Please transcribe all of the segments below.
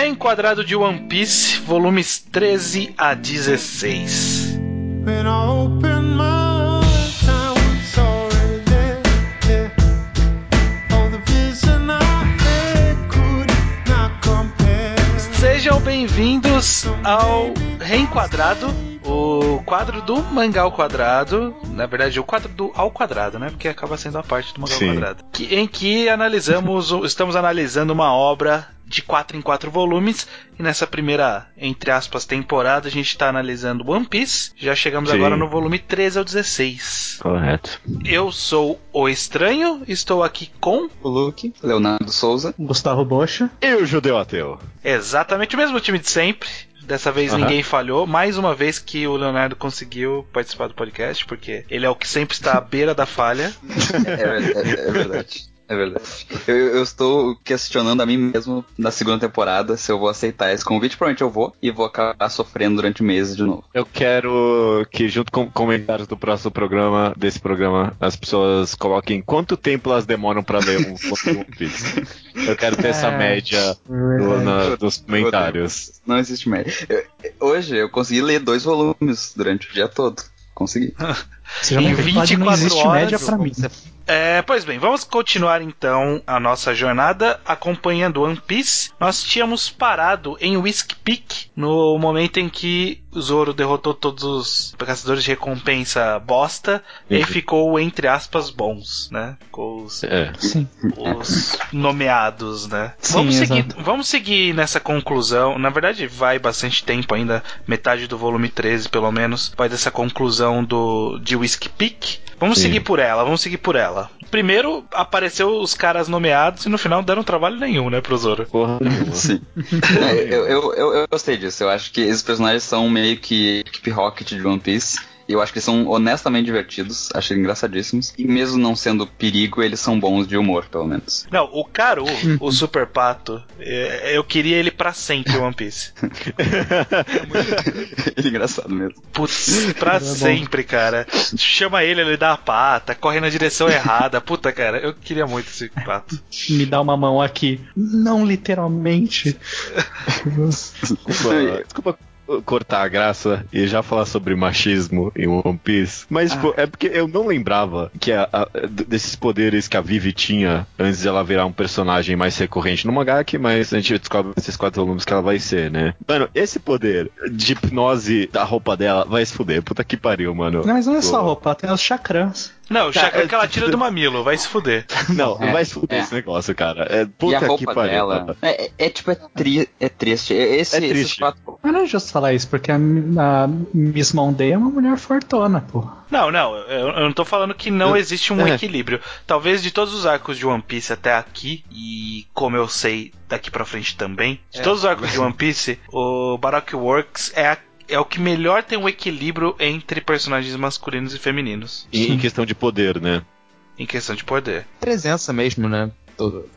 Reenquadrado de One Piece, volumes 13 a 16. When I open my eyes, I was already there, there. All the vision I had could not compare. Sejam bem-vindos ao Reenquadrado, o quadro do Mangá ao Quadrado, na verdade, o quadro do Ao Quadrado, né? Porque acaba sendo a parte do Mangá ao Quadrado. Que, em que analisamos, estamos analisando uma obra de 4 em 4 volumes. E nessa primeira, entre aspas, temporada, a gente está analisando One Piece. Já chegamos Sim. agora no volume 13 ao 16. Correto. Eu sou o Estranho, estou aqui com o Luke, Leonardo Souza, Gustavo Bocha e o Judeu Ateu. Exatamente o mesmo time de sempre. Dessa vez uhum. ninguém falhou. Mais uma vez que o Leonardo conseguiu participar do podcast, porque ele é o que sempre está à beira da falha. é, é, é verdade. É verdade. Eu, eu, estou questionando a mim mesmo na segunda temporada se eu vou aceitar esse convite. Provavelmente eu vou e vou acabar sofrendo durante meses de novo. Eu quero que, junto com comentários do próximo programa, desse programa, as pessoas coloquem quanto tempo elas demoram para ler um One Piece. Eu quero ter essa é. média no, na, dos comentários. Não existe média. Eu, hoje eu consegui ler dois volumes durante o dia todo. Consegui. Você já em 24 não existe horas, média pra mim. É, pois bem, vamos continuar então a nossa jornada acompanhando One Piece. Nós tínhamos parado em Whisk Peak no momento em que Zoro derrotou todos os caçadores de recompensa bosta uhum. e ficou, entre aspas, bons, né? Com os, é. os nomeados, né? Sim, vamos, seguir, vamos seguir nessa conclusão. Na verdade, vai bastante tempo ainda, metade do volume 13, pelo menos, vai dessa conclusão do de Whisk Peak. Vamos Sim. seguir por ela, vamos seguir por ela. Primeiro apareceu os caras nomeados e no final não deram trabalho nenhum, né, pro Zoro. Porra Sim. eu, eu, eu, eu, gostei disso. Eu acho que esses personagens são meio que equipe Rocket de One Piece. Eu acho que eles são honestamente divertidos, achei engraçadíssimos. E mesmo não sendo perigo, eles são bons de humor, pelo menos. Não, o Karu, o Super Pato, é, eu queria ele para sempre One Piece. ele é engraçado mesmo. Putz, pra é sempre, cara. Chama ele, ele dá a pata, corre na direção errada. Puta, cara, eu queria muito esse pato. Me dá uma mão aqui. Não literalmente. desculpa, desculpa cortar a graça e já falar sobre machismo em One Piece. Mas, tipo, ah. tipo, é porque eu não lembrava que a, a, desses poderes que a Vivi tinha antes de ela virar um personagem mais recorrente no mangá, que mais a gente descobre nesses quatro volumes que ela vai ser, né? Mano, esse poder de hipnose da roupa dela vai se fuder. Puta que pariu, mano. Mas não é só roupa, tem os chakrams. Não, o tá, chakra é, que ela tira do mamilo, vai se fuder. Não, é, vai se fuder é. esse negócio, cara. É, puta e a roupa que pariu. Dela, é, é, é, tipo, é, tri, é triste. Esse, é triste. Quatro... Mas não é justo falar isso, porque a, a Miss Monday é uma mulher fortona, pô. Não, não, eu, eu não tô falando que não existe um é. equilíbrio. Talvez de todos os arcos de One Piece até aqui, e como eu sei daqui pra frente também, de todos os arcos de One Piece, o Baroque Works é a é o que melhor tem um equilíbrio entre personagens masculinos e femininos. E em questão de poder, né? Em questão de poder. Presença mesmo, né?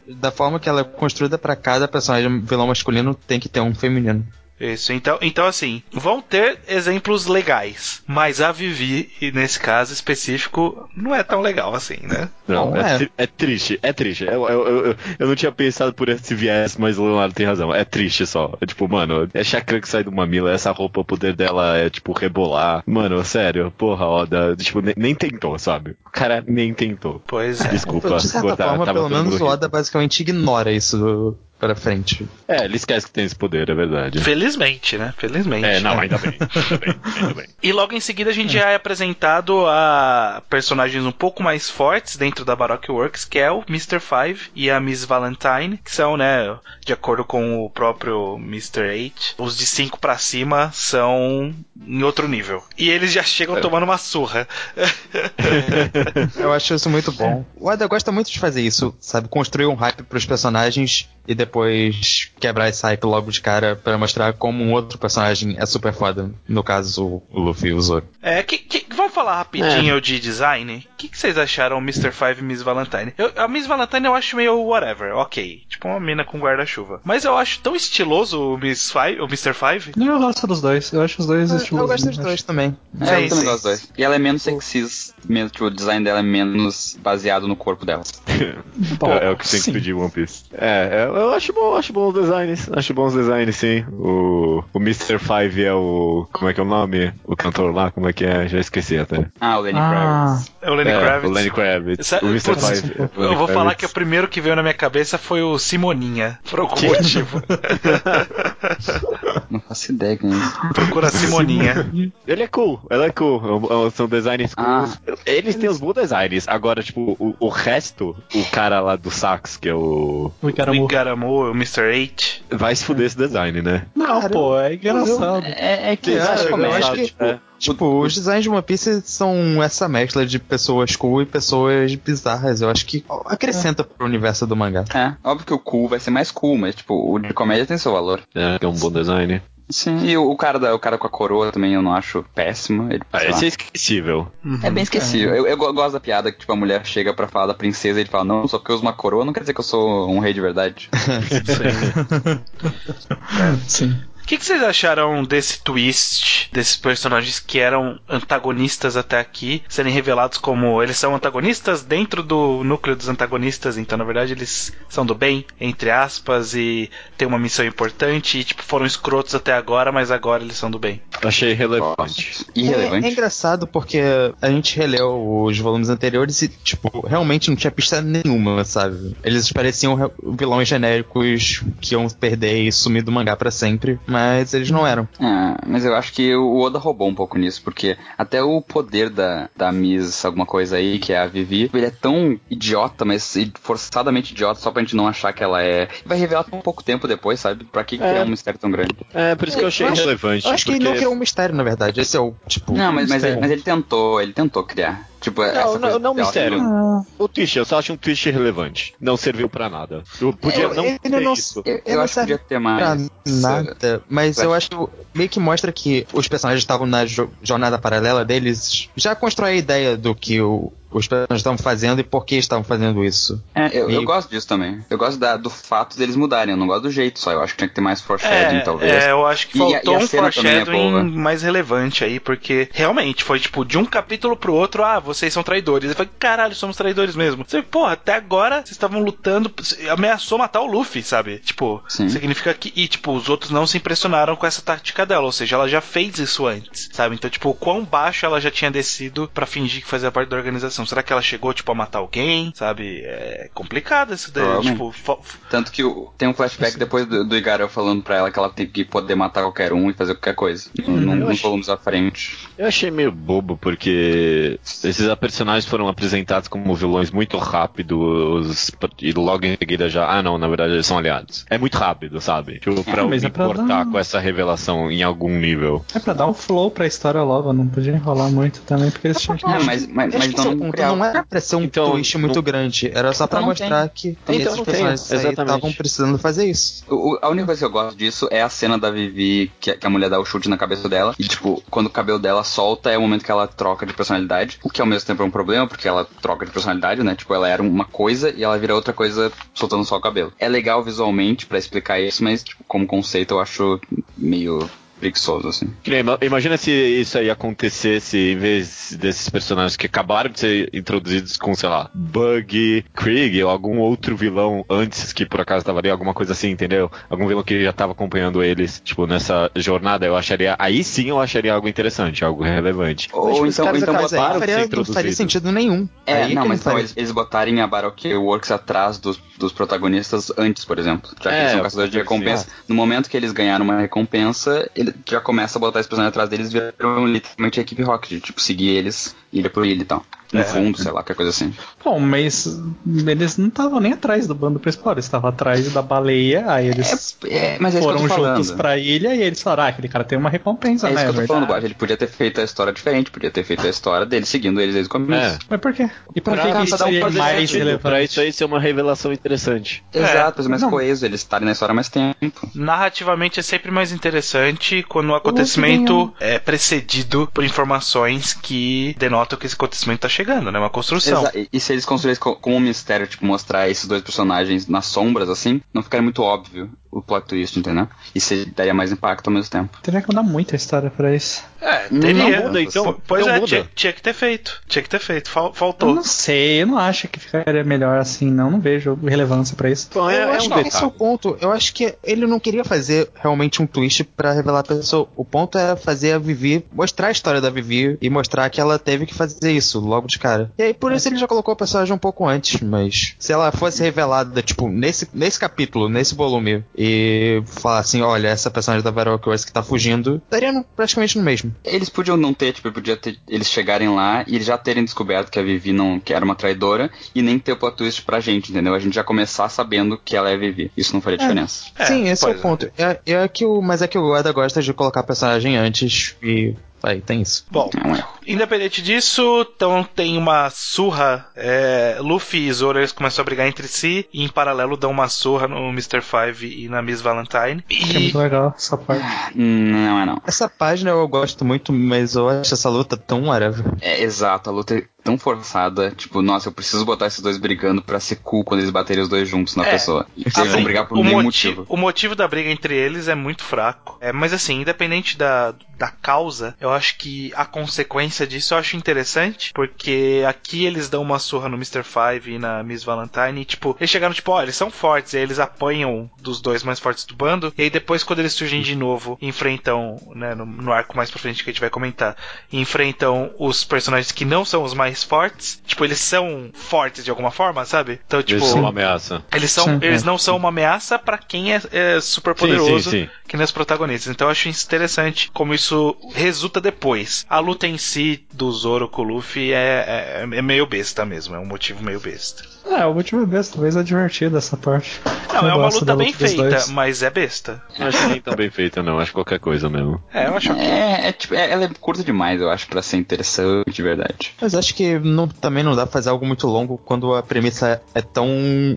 Da forma que ela é construída para cada personagem vilão masculino, tem que ter um feminino. Isso, então, então assim, vão ter exemplos legais, mas a Vivi, nesse caso específico, não é tão legal assim, né? Não, não é, é. é, triste, é triste. Eu, eu, eu, eu, não tinha pensado por esse viés, mas o Leonardo tem razão. É triste só. É tipo, mano, é chakra que sai do mamilo, essa roupa, o poder dela é tipo rebolar. Mano, sério, porra, Oda, tipo, nem, nem tentou, sabe? O cara nem tentou. Pois é. Desculpa. De certa forma, pelo menos o Oda basicamente ignora isso pra frente. É, ele esquece que tem esse poder, é verdade. Felizmente, né? Felizmente. É, não, ainda bem. Ainda bem, ainda bem. E logo em seguida a gente é. já é apresentado a personagens um pouco mais fortes dentro da Baroque Works, que é o Mr. Five e a Miss Valentine, que são, né, de acordo com o próprio Mr. Eight, os de 5 para cima são em outro nível. E eles já chegam é. tomando uma surra. Eu acho isso muito bom. O Ada gosta muito de fazer isso, sabe? Construir um hype pros personagens e depois quebrar esse hype logo de cara para mostrar como um outro personagem é super foda. No caso, o Luffy e o Zoro. É, que, que, vamos falar rapidinho é. de design? que, que vocês acharam Mr. Five e Miss Valentine? Eu, a Miss Valentine eu acho meio whatever, ok. Tipo uma mina com guarda-chuva. Mas eu acho tão estiloso o Miss Five, o Mr. Five. Não, eu gosto dos dois. Eu acho os dois estilosos. Eu gosto dos dois também. É, Sim, eu também gosto dos dois. E ela é menos sexista, menos, tipo, o design dela é menos baseado no corpo dela. É, é o que tem que sim. pedir One Piece. É, é, eu acho bom, acho bons designs. Acho bons designs, sim. O, o Mr. Five é o. Como é que é o nome? O cantor lá, como é que é? Já esqueci até. Ah, o Lenny Ah, Kravitz. É o Lenny é, Kravitz. O Lenny Kravitz. Sa- o Mr. putz, Five. é o Eu vou falar Kravitz. que o primeiro que veio na minha cabeça foi o Simoninha. Por algum motivo. Não faço ideia quem é isso. Procura Simoninha. Ele é cool, ela é cool. É um- São designs Ah. cools. Eles têm os bons designs. Agora, tipo, o, o resto, o cara lá do sax, que é o. O O Igaramu. O Mr. 8. Vai se fuder esse design, né? Não, Cara, pô, é engraçado. É, é que Eu acho- eu acho que- É. Tipo, os designs de One Piece são essa mescla de pessoas cool e pessoas bizarras. Eu acho que acrescenta pro universo do mangá. É, óbvio que o cool vai ser mais cool, mas tipo, o de comédia tem seu valor. É, que é um bom design. Sim, e o, o cara da, o cara com a coroa também eu não acho péssimo. Ele, Ah, lá, é esquecível. é bem esquecível. Eu, eu go- gosto da piada que tipo, a mulher chega pra falar da princesa e ele fala, não, só porque eu uso uma coroa não quer dizer que eu sou um rei de verdade. Sim. O que, que vocês acharam desse twist, desses personagens que eram antagonistas até aqui, serem revelados como eles são antagonistas dentro do núcleo dos antagonistas, então na verdade eles são do bem, entre aspas, e têm uma missão importante e tipo foram escrotos até agora, mas agora eles são do bem. Achei relevante. Irrelevante. É, é engraçado porque a gente releu os volumes anteriores e, tipo, realmente não tinha pista nenhuma, sabe? Eles pareciam re- vilões genéricos que iam perder e sumir do mangá pra sempre, mas eles não eram. Ah, mas eu acho que o Oda roubou um pouco nisso, porque até o poder da, da Miss, alguma coisa aí, que é a Vivi, ele é tão idiota, mas forçadamente idiota, só pra gente não achar que ela é. Vai revelar tão pouco tempo depois, sabe? Pra que criar um mistério tão grande? É, por isso que eu achei Eu acho- relevante. Eu acho que porque... ele não criou um mistério, na verdade. Esse é o, tipo. Não, mas, mas, ele, mas ele tentou, ele tentou criar. Tipo, essa Não, coisa não, não mistério. sendo- O twist, eu só acho um twist irrelevante. Não serviu pra nada. Eu podia Eu- não ele ter não- isso. Eu, Ele eu não acho que podia ter pra mais. nada, mas eu acho que meio que mostra que os personagens estavam na jo- jornada paralela deles, já constrói a ideia do que o- os personagens estavam fazendo e por que estavam fazendo isso. É, eu, eu Meio- gosto disso também. Eu gosto da- do fato deles mudarem. Eu não gosto do jeito só. Eu acho que tinha que ter mais foreshadowing, É, talvez. é, eu acho que E faltou e a um é foreshadowing mais relevante aí, porque realmente foi tipo de um capítulo pro outro, ah, vocês são traidores. Eu falei, caralho, somos traidores mesmo. Você, porra, até agora vocês estavam lutando, ameaçou matar o Luffy, sabe? Tipo, Sim. significa que. E, tipo, os outros não se impressionaram com essa tática dela, ou seja, ela já fez isso antes, sabe? Então, tipo, o quão baixo ela já tinha descido pra fingir que fazia parte da organização. Será que ela chegou, tipo, a matar alguém, sabe? É complicado isso daí. Tipo, Tanto que o- tem um flashback depois do, do Igaro falando pra ela que ela tem que poder matar qualquer um e fazer qualquer coisa. Eu Nos acho- volumes à frente. Eu achei meio bobo, porque esses personagens foram apresentados como vilões muito rápidos e logo em seguida já, ah não, na verdade eles são aliados. É muito rápido, sabe? Tipo, pra eu mas me é pra importar dar- com essa revelação em algum nível. É pra dar um flow pra história logo, não podia enrolar muito também, porque eles tinham que. É, mas, mas, Eu mas acho é então não criar. não era pra ser um Então, twist não- muito grande, era só pra Então não mostrar que Então esses não tem, personagens estavam precisando fazer isso. O- a única coisa que eu gosto disso é a cena da Vivi, que, a- que a mulher dá o chute na cabeça dela. E, tipo, quando o cabelo dela solta, é o momento que ela troca de personalidade. O que ao mesmo tempo é um problema, porque ela troca de personalidade, né? Tipo, ela era uma coisa e ela vira outra coisa soltando só o cabelo. É legal visualmente pra explicar isso, mas, tipo, como conceito eu acho meio preguiçoso, assim. Imagina se isso aí acontecesse em vez desses personagens que acabaram de ser introduzidos com, sei lá, Bug, Krieg ou algum outro vilão antes que por acaso tava ali, alguma coisa assim, entendeu? Algum vilão que já tava acompanhando eles, tipo, nessa jornada, eu acharia. Aí sim eu acharia algo interessante, algo relevante. Ou Mas, tipo, então, caras então atrás aí botaram. não faria, não sentido nenhum. É, Aí não, mas então faria. eles, eles botarem a Baroque Works atrás dos, dos protagonistas antes, por exemplo. Já que É, eles são caçadores de sim. recompensa. No momento que eles ganharam uma recompensa, ele já começa a botar esse personagem atrás deles viram literalmente a equipe Rocket. Tipo, seguir eles ilha por ilha e tal. No É. fundo, sei lá, qualquer coisa assim. Bom, mas eles não estavam nem atrás do bando principal, eles estavam atrás da baleia, aí eles É, mas é isso que eu foram falando. juntos pra ilha e eles falaram, ah, aquele cara tem uma recompensa, É isso né? que eu tô falando, verdade. Guacha. Ele podia ter feito a história diferente, podia ter feito a história dele seguindo eles desde o começo. É. Mas por quê? E pra, Pra, que que isso um seria fazer mais sentido, relevante? pra isso aí ser uma revelação interessante. Exato, mas mais não. coeso, eles estarem na história há mais tempo. Narrativamente é sempre mais interessante quando o acontecimento é precedido por informações que denotam que esse acontecimento tá chegando, né? Uma construção. E, se eles construíssem como um mistério, tipo, mostrar esses dois personagens nas sombras, assim, não ficaria muito óbvio o plot twist, entendeu? E se daria mais impacto ao mesmo tempo. Teria que mudar muita história pra isso. É, teria. Não muda, então. Pois então é, tinha, tinha, que ter feito. Tinha que ter feito. Faltou. Eu não sei, eu não acho que ficaria melhor assim, não. Não vejo relevância pra isso. Bom, é, eu é acho um que esse é o ponto. Eu acho que ele não queria fazer realmente um twist para revelar a pessoa. O ponto é fazer a Vivi, mostrar a história da Vivi e mostrar que ela teve que fazer isso logo de cara. E aí, por isso ele já colocou a personagem um pouco antes, mas se ela fosse revelada, tipo, nesse, nesse capítulo, nesse volume, e falar assim, olha, essa personagem da Vera West que tá fugindo, no, praticamente no mesmo. Eles podiam não ter, tipo, podia ter eles chegarem lá e eles já terem descoberto que a Vivi não que era uma traidora e nem ter o plot twist pra gente, entendeu? A gente já começar sabendo que ela é Vivi. Isso não faria é, diferença. É, sim, esse é o ponto. É, é que o, mas é que o Guarda gosta de colocar a personagem antes e Aí, tem isso. Bom, independente disso, então tem uma surra. É, Luffy e Zoro eles começam a brigar entre si e em paralelo dão uma surra no Mr. Five e na Miss Valentine. E... É muito legal essa parte. Não é não. Essa página eu gosto muito, mas eu acho essa luta tão whatever. É, exato, a luta tão forçada, tipo, nossa, eu preciso botar esses dois brigando pra ser cool quando eles baterem os dois juntos na é, pessoa. E assim, eles vão brigar por nenhum motivo, motivo. O motivo da briga entre eles é muito fraco. É, mas assim, independente da, da causa, eu acho que a consequência disso eu acho interessante, porque aqui eles dão uma surra no Mr. Five e na Miss Valentine, e, tipo, eles chegaram, tipo, ó, eles são fortes, e aí eles apanham dos dois mais fortes do bando, e aí depois, quando eles surgem de novo, enfrentam, né, no, no arco mais pra frente que a gente vai comentar, enfrentam os personagens que não são os mais mais fortes. Tipo, eles são fortes de alguma forma, sabe? Então, tipo. Eles são uma ameaça. Eles, são, sim, eles é. não são uma ameaça para quem é, é, super poderoso, sim, sim, que nem os protagonistas. Então eu acho interessante como isso resulta depois. A luta em si do Zoro com o Luffy é, é, é meio besta mesmo, é um motivo meio besta. É, o motivo é besta, talvez é divertido essa parte. Não, é uma luta bem feita, mas é besta. Não acho nem tão bem feita, não. Acho qualquer coisa mesmo. É, eu acho que. É, é, tipo, é, ela é curta demais, eu acho, para ser interessante de verdade. Mas acho que não, também não dá pra fazer algo muito longo quando a premissa é tão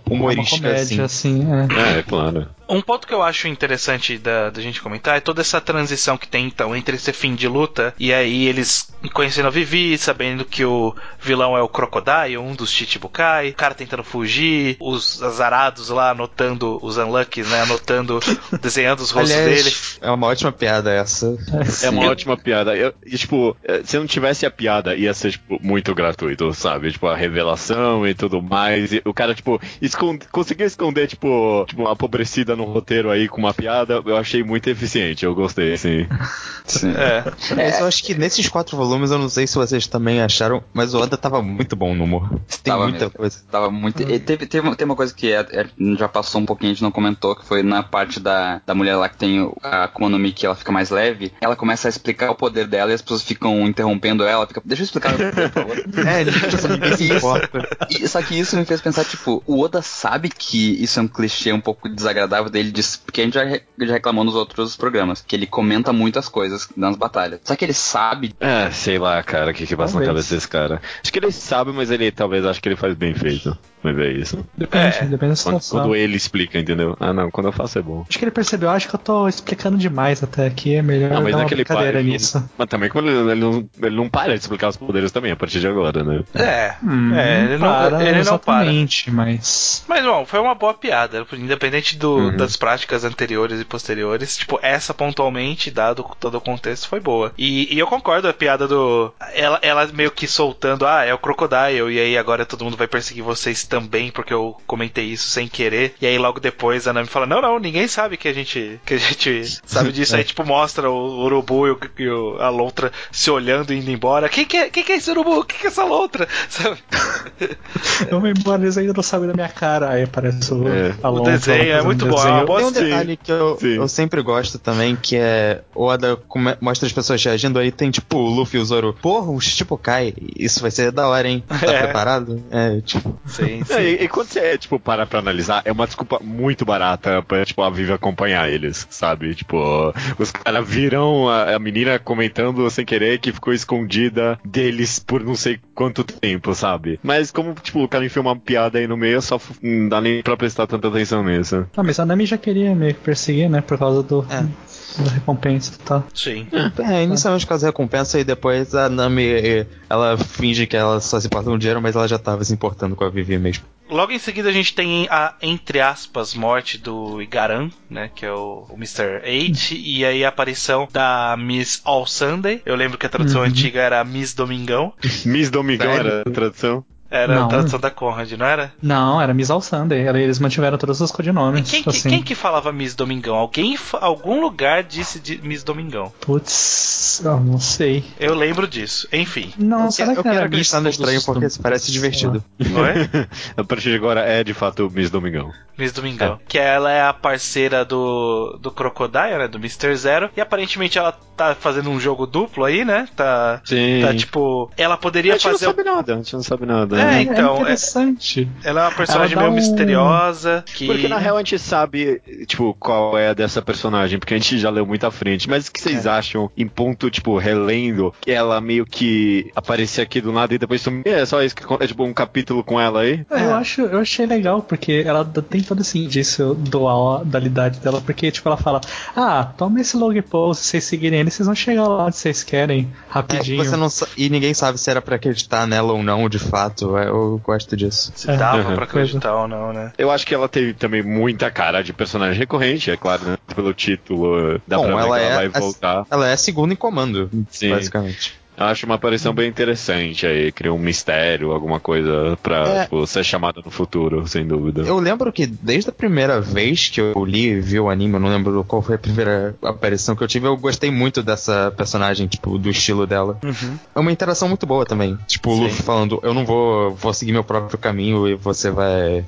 humorística é uma comédia, assim. assim é. é, claro. Um ponto que eu acho interessante da, da gente comentar é toda essa transição que tem então entre esse fim de luta e aí eles conhecendo a Vivi, sabendo que o vilão é o Crocodile, um dos Chichibukai, o cara tentando fugir, os azarados lá anotando os unluckies, né? Anotando, desenhando os rostos Aliás, dele. É uma ótima piada essa. É uma ótima piada. Eu, tipo, eh, se não tivesse a piada, ia ser, tipo, muito gratuito, sabe? Tipo, a revelação e tudo mais. E o cara, tipo, esconde, conseguiu esconder, tipo, tipo, uma apobrecida no roteiro aí com uma piada, eu achei muito eficiente, eu gostei, sim. sim. É. é. eu acho que nesses quatro volumes, eu não sei se vocês também acharam, mas o Oda tava muito bom no humor. Tem tava muita mesmo. coisa. Tava muito. E teve, teve, teve uma coisa que é, é, já passou um pouquinho, a gente não comentou, que foi na parte da, da mulher lá que tem a Akuma no Mi, que ela fica mais leve, ela começa a explicar o poder dela e as pessoas ficam interrompendo ela, fica, deixa eu explicar o poder, por favor. é, ninguém se importa. Só que isso me fez pensar, tipo, o Oda sabe que isso é um clichê um pouco desagradável dele diz, porque a gente já, já reclamou nos outros programas, que ele comenta muitas coisas nas batalhas. Só que ele sabe. É, sei lá, cara, o que que passa na cabeça desse cara. Acho que ele sabe, mas ele talvez acho que ele faz bem feito. Mas é isso. Depende, é, depende da situação. Quando, quando, ele explica, entendeu? Ah, não, quando eu faço é bom. Acho que ele percebeu, acho que eu tô explicando demais até aqui, é melhor não, mas dar uma que ele para, nisso. Mas também como ele, ele, não, ele não para de explicar os poderes também a partir de agora, né? É, hum, é ele, para, não, ele não para. mas... Mas, bom, foi uma boa piada, independente do, uhum. das práticas anteriores e posteriores, tipo, essa pontualmente, dado todo o contexto, foi boa. E, e eu concordo, a piada do... Ela, ela meio que soltando, ah, é o Crocodile, e aí agora todo mundo vai perseguir vocês também, porque eu comentei isso sem querer. E aí logo depois a Nami fala: Não, não, ninguém sabe que a gente, que a gente sabe disso. aí, tipo, mostra o urubu e, o, e o, a lontra se olhando e indo embora. Quem que é, quem que é esse urubu? Quem que é essa lontra? Sabe? Eu vou embora, eles ainda não sabem da minha cara. Aí aparece o, é. a lontra. O desenho é muito bom. É Tem um detalhe que eu, eu sempre gosto também, que é o Oda mostra as pessoas reagindo aí, tem tipo o Luffy e o Zoro. Porra, o Shichibukai, isso vai ser da hora, hein? Tá é. preparado? É, tipo. Sim, É, e, e, quando você, tipo, para pra analisar, é uma desculpa muito barata pra, tipo, a Vivi acompanhar eles, sabe? Tipo, os caras viram a, a, menina comentando sem querer que ficou escondida deles por não sei quanto tempo, sabe? Mas como, tipo, o cara enfia uma piada aí no meio, só não dá nem pra prestar tanta atenção nisso. Ah, mas a Nami já queria meio que perseguir, né? Por causa do. É da recompensa e tal. Sim. É, inicialmente por causa da recompensa e depois a Nami, ela finge que ela só se importa com dinheiro, mas ela já tava se importando com a Vivi mesmo. Logo em seguida a gente tem a, entre aspas, morte do Igaran, né? Que é o, o Mr. H. e aí a aparição da Miss All Sunday. Eu lembro que a tradução uhum. antiga era Miss Domingão. Miss Domingão era a tradução. Era não. a tradução da Conrad, não era? Não, era Miss Alsander. Eles mantiveram todos os codinomes. Quem, assim. quem, que falava Miss Domingão? Alguém, algum lugar disse de Miss Domingão. Putz, eu não sei. Eu lembro disso. Enfim. Não, será que eu quero acreditar no estranho porque parece divertido. Não é? a partir de agora é de fato Miss Domingão. Miss Domingão. É. Que ela é a parceira do, do Crocodile, né? Do Mr. Zero. E aparentemente ela tá fazendo um jogo duplo aí, né? Tá, Sim. tá tipo. Ela poderia fazer. A gente não sabe nada, a gente não sabe nada. É, então. É interessante. É, ela é uma personagem meio um... misteriosa. Que... Porque na real a gente sabe, tipo, qual é dessa personagem, porque a gente já leu muito à frente. Mas o que vocês é. acham, em ponto, tipo, relendo, que ela meio que aparecia aqui do nada e depois sumia? É só isso que é tipo um capítulo com ela aí? É, eu acho, eu achei legal, porque ela tem todo esse indício dual da idade dela, porque, tipo, ela fala: Ah, toma esse log post, se vocês seguirem ele, vocês vão chegar lá onde vocês querem, rapidinho. É, você não, e ninguém sabe se era pra acreditar nela ou não, de fato. É, eu gosto disso. Se é. dava uhum. pra acreditar ou não, né? Eu acho que ela teve também muita cara de personagem recorrente, é claro, né? Pelo título, dá Bom, pra ver ela, que ela é vai voltar. ela é segunda em comando, Sim. basicamente. Acho uma aparição bem interessante aí, cria um mistério, alguma coisa pra é, tipo, ser chamada no futuro, sem dúvida. Eu lembro que desde a primeira vez que eu li e vi o anime, eu não lembro qual foi a primeira aparição que eu tive, eu gostei muito dessa personagem, tipo, do estilo dela. Uhum. É uma interação muito boa também. Tipo, o Luffy falando, eu não vou, vou seguir meu próprio caminho e você vai.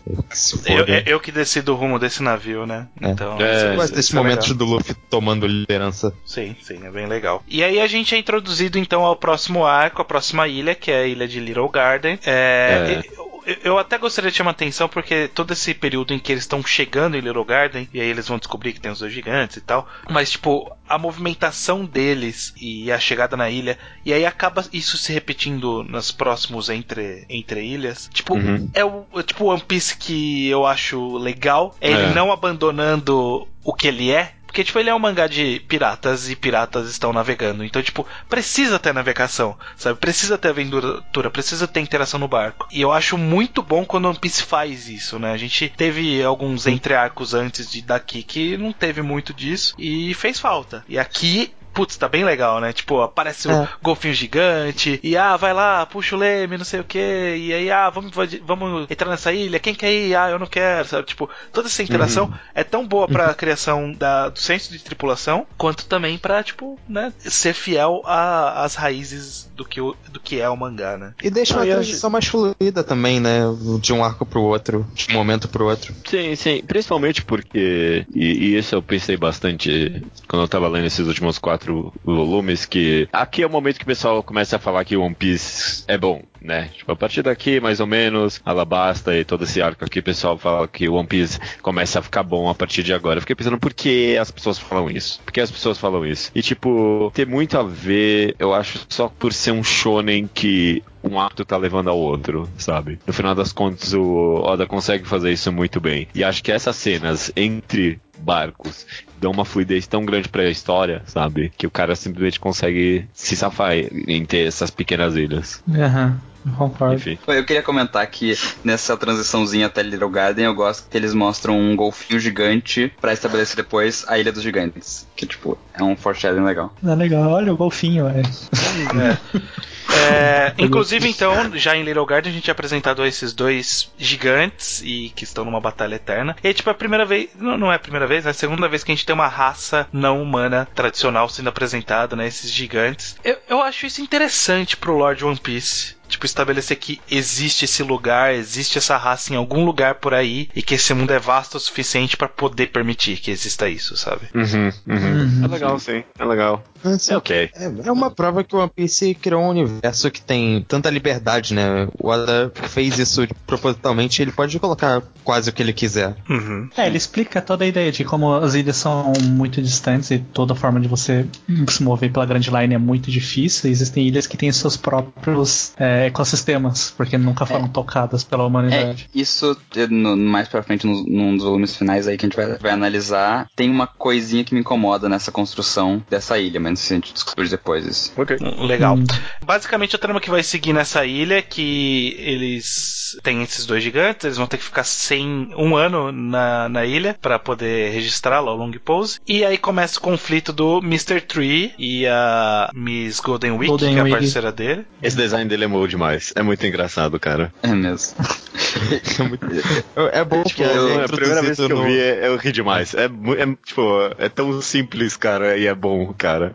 Eu, eu, que decido o rumo desse navio, né? É. Então, é, eu gosto desses é momentos do Luffy tomando liderança. Sim, sim, é bem legal. E aí a gente é introduzido então ao próximo arco, a próxima ilha, que é a ilha de Little Garden. É, é eu até gostaria de chamar atenção porque todo esse período em que eles estão chegando em Little Garden, e aí eles vão descobrir que tem os dois gigantes e tal, mas tipo, a movimentação deles e a chegada na ilha, e aí acaba isso se repetindo nos próximos entre, entre ilhas. Tipo, uhum. é o é tipo One Piece que eu acho legal, é ele é. não abandonando o que ele é, porque, tipo, ele é um mangá de piratas e piratas estão navegando. Então, tipo, precisa ter navegação, sabe? Precisa ter aventura, precisa ter interação no barco. E eu acho muito bom quando One Piece faz isso, né? A gente teve alguns entre-arcos antes de daqui que não teve muito disso e fez falta. E aqui putz, tá bem legal, né? Tipo, aparece o é. golfinho gigante, e ah, vai lá, puxa o leme, não sei o que, e aí, ah, vamos, vamos entrar nessa ilha, quem quer ir? Ah, eu não quero, sabe? Tipo, toda essa interação uhum. é tão boa pra uhum. criação da, do senso de tripulação, quanto também pra, tipo, né, ser fiel às raízes do que, do que é o mangá, né? E deixa uma transição mais fluida também, né? De um arco pro outro, de um momento pro outro. Sim, sim. Principalmente porque, e, e isso eu pensei bastante quando eu tava lendo esses últimos quatro quatro volumes que aqui é o momento que o pessoal começa a falar que One Piece é bom, né? Tipo, a partir daqui, mais ou menos, Alabasta e todo esse arco aqui, o pessoal fala que One Piece começa a ficar bom a partir de agora. Eu fiquei pensando por que as pessoas falam isso? Por que as pessoas falam isso? E, tipo, tem muito a ver, eu acho, só por ser um shonen que um ato tá levando ao outro, sabe? No final das contas, o Oda consegue fazer isso muito bem. E acho que essas cenas entre barcos dão uma fluidez tão grande para a história, sabe? Que o cara simplesmente consegue se safar em ter essas pequenas ilhas. Aham. Concordo. Enfim. Eu queria comentar que nessa transiçãozinha até Little Garden, eu gosto que eles mostram um golfinho gigante para estabelecer depois a Ilha dos Gigantes. Que, tipo, é um foreshadowing legal. É legal, olha o golfinho, é. é. É, inclusive, então, já em Little Garden a gente é apresentado a esses dois gigantes e que estão numa batalha eterna. E tipo, é a primeira vez. Não, não é a primeira vez, é a segunda vez que a gente tem uma raça não humana tradicional sendo apresentada, né? Esses gigantes. Eu, eu acho isso interessante pro Lord One Piece tipo, estabelecer que existe esse lugar, existe essa raça em algum lugar por aí e que esse mundo é vasto o suficiente para poder permitir que exista isso, sabe? Uhum, uhum. Uhum. É legal, sim. É legal. É, é ok. É, é, uma prova que o One Piece criou um universo que tem tanta liberdade, né? O Oda fez isso propositalmente ele pode colocar quase o que ele quiser. Uhum. É, ele explica toda a ideia de como as ilhas são muito distantes e toda forma de você se mover pela Grand Line é muito difícil. Existem ilhas que têm seus próprios é, ecossistemas, porque nunca foram é. tocadas pela humanidade. É, isso, no, mais pra frente, no, num dos volumes finais aí que a gente vai, vai analisar, tem uma coisinha que me incomoda nessa construção dessa ilha, mas a gente descobre depois isso. Ok. Legal. Hum. Basicamente, a trama que vai seguir nessa ilha é que eles têm esses dois gigantes, eles vão ter que ficar sem um ano na, na ilha para poder registrar lá o Long Pose. E aí começa o conflito do Mr. Tree e a Miss Golden Week, Golden que é a parceira dele. Esse design dele é bom demais. É muito engraçado, cara. É mesmo. é, bom tipo, eu, a primeira vez que eu vi, eu ri demais. É, é, tipo, é tão simples, cara, e é bom, cara.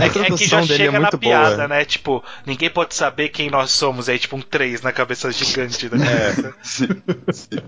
É que, é que já é chega é na piada, boa. né? Tipo, ninguém pode saber quem nós somos. Aí, tipo, um 3 na cabeça gigante da é. sim, sim.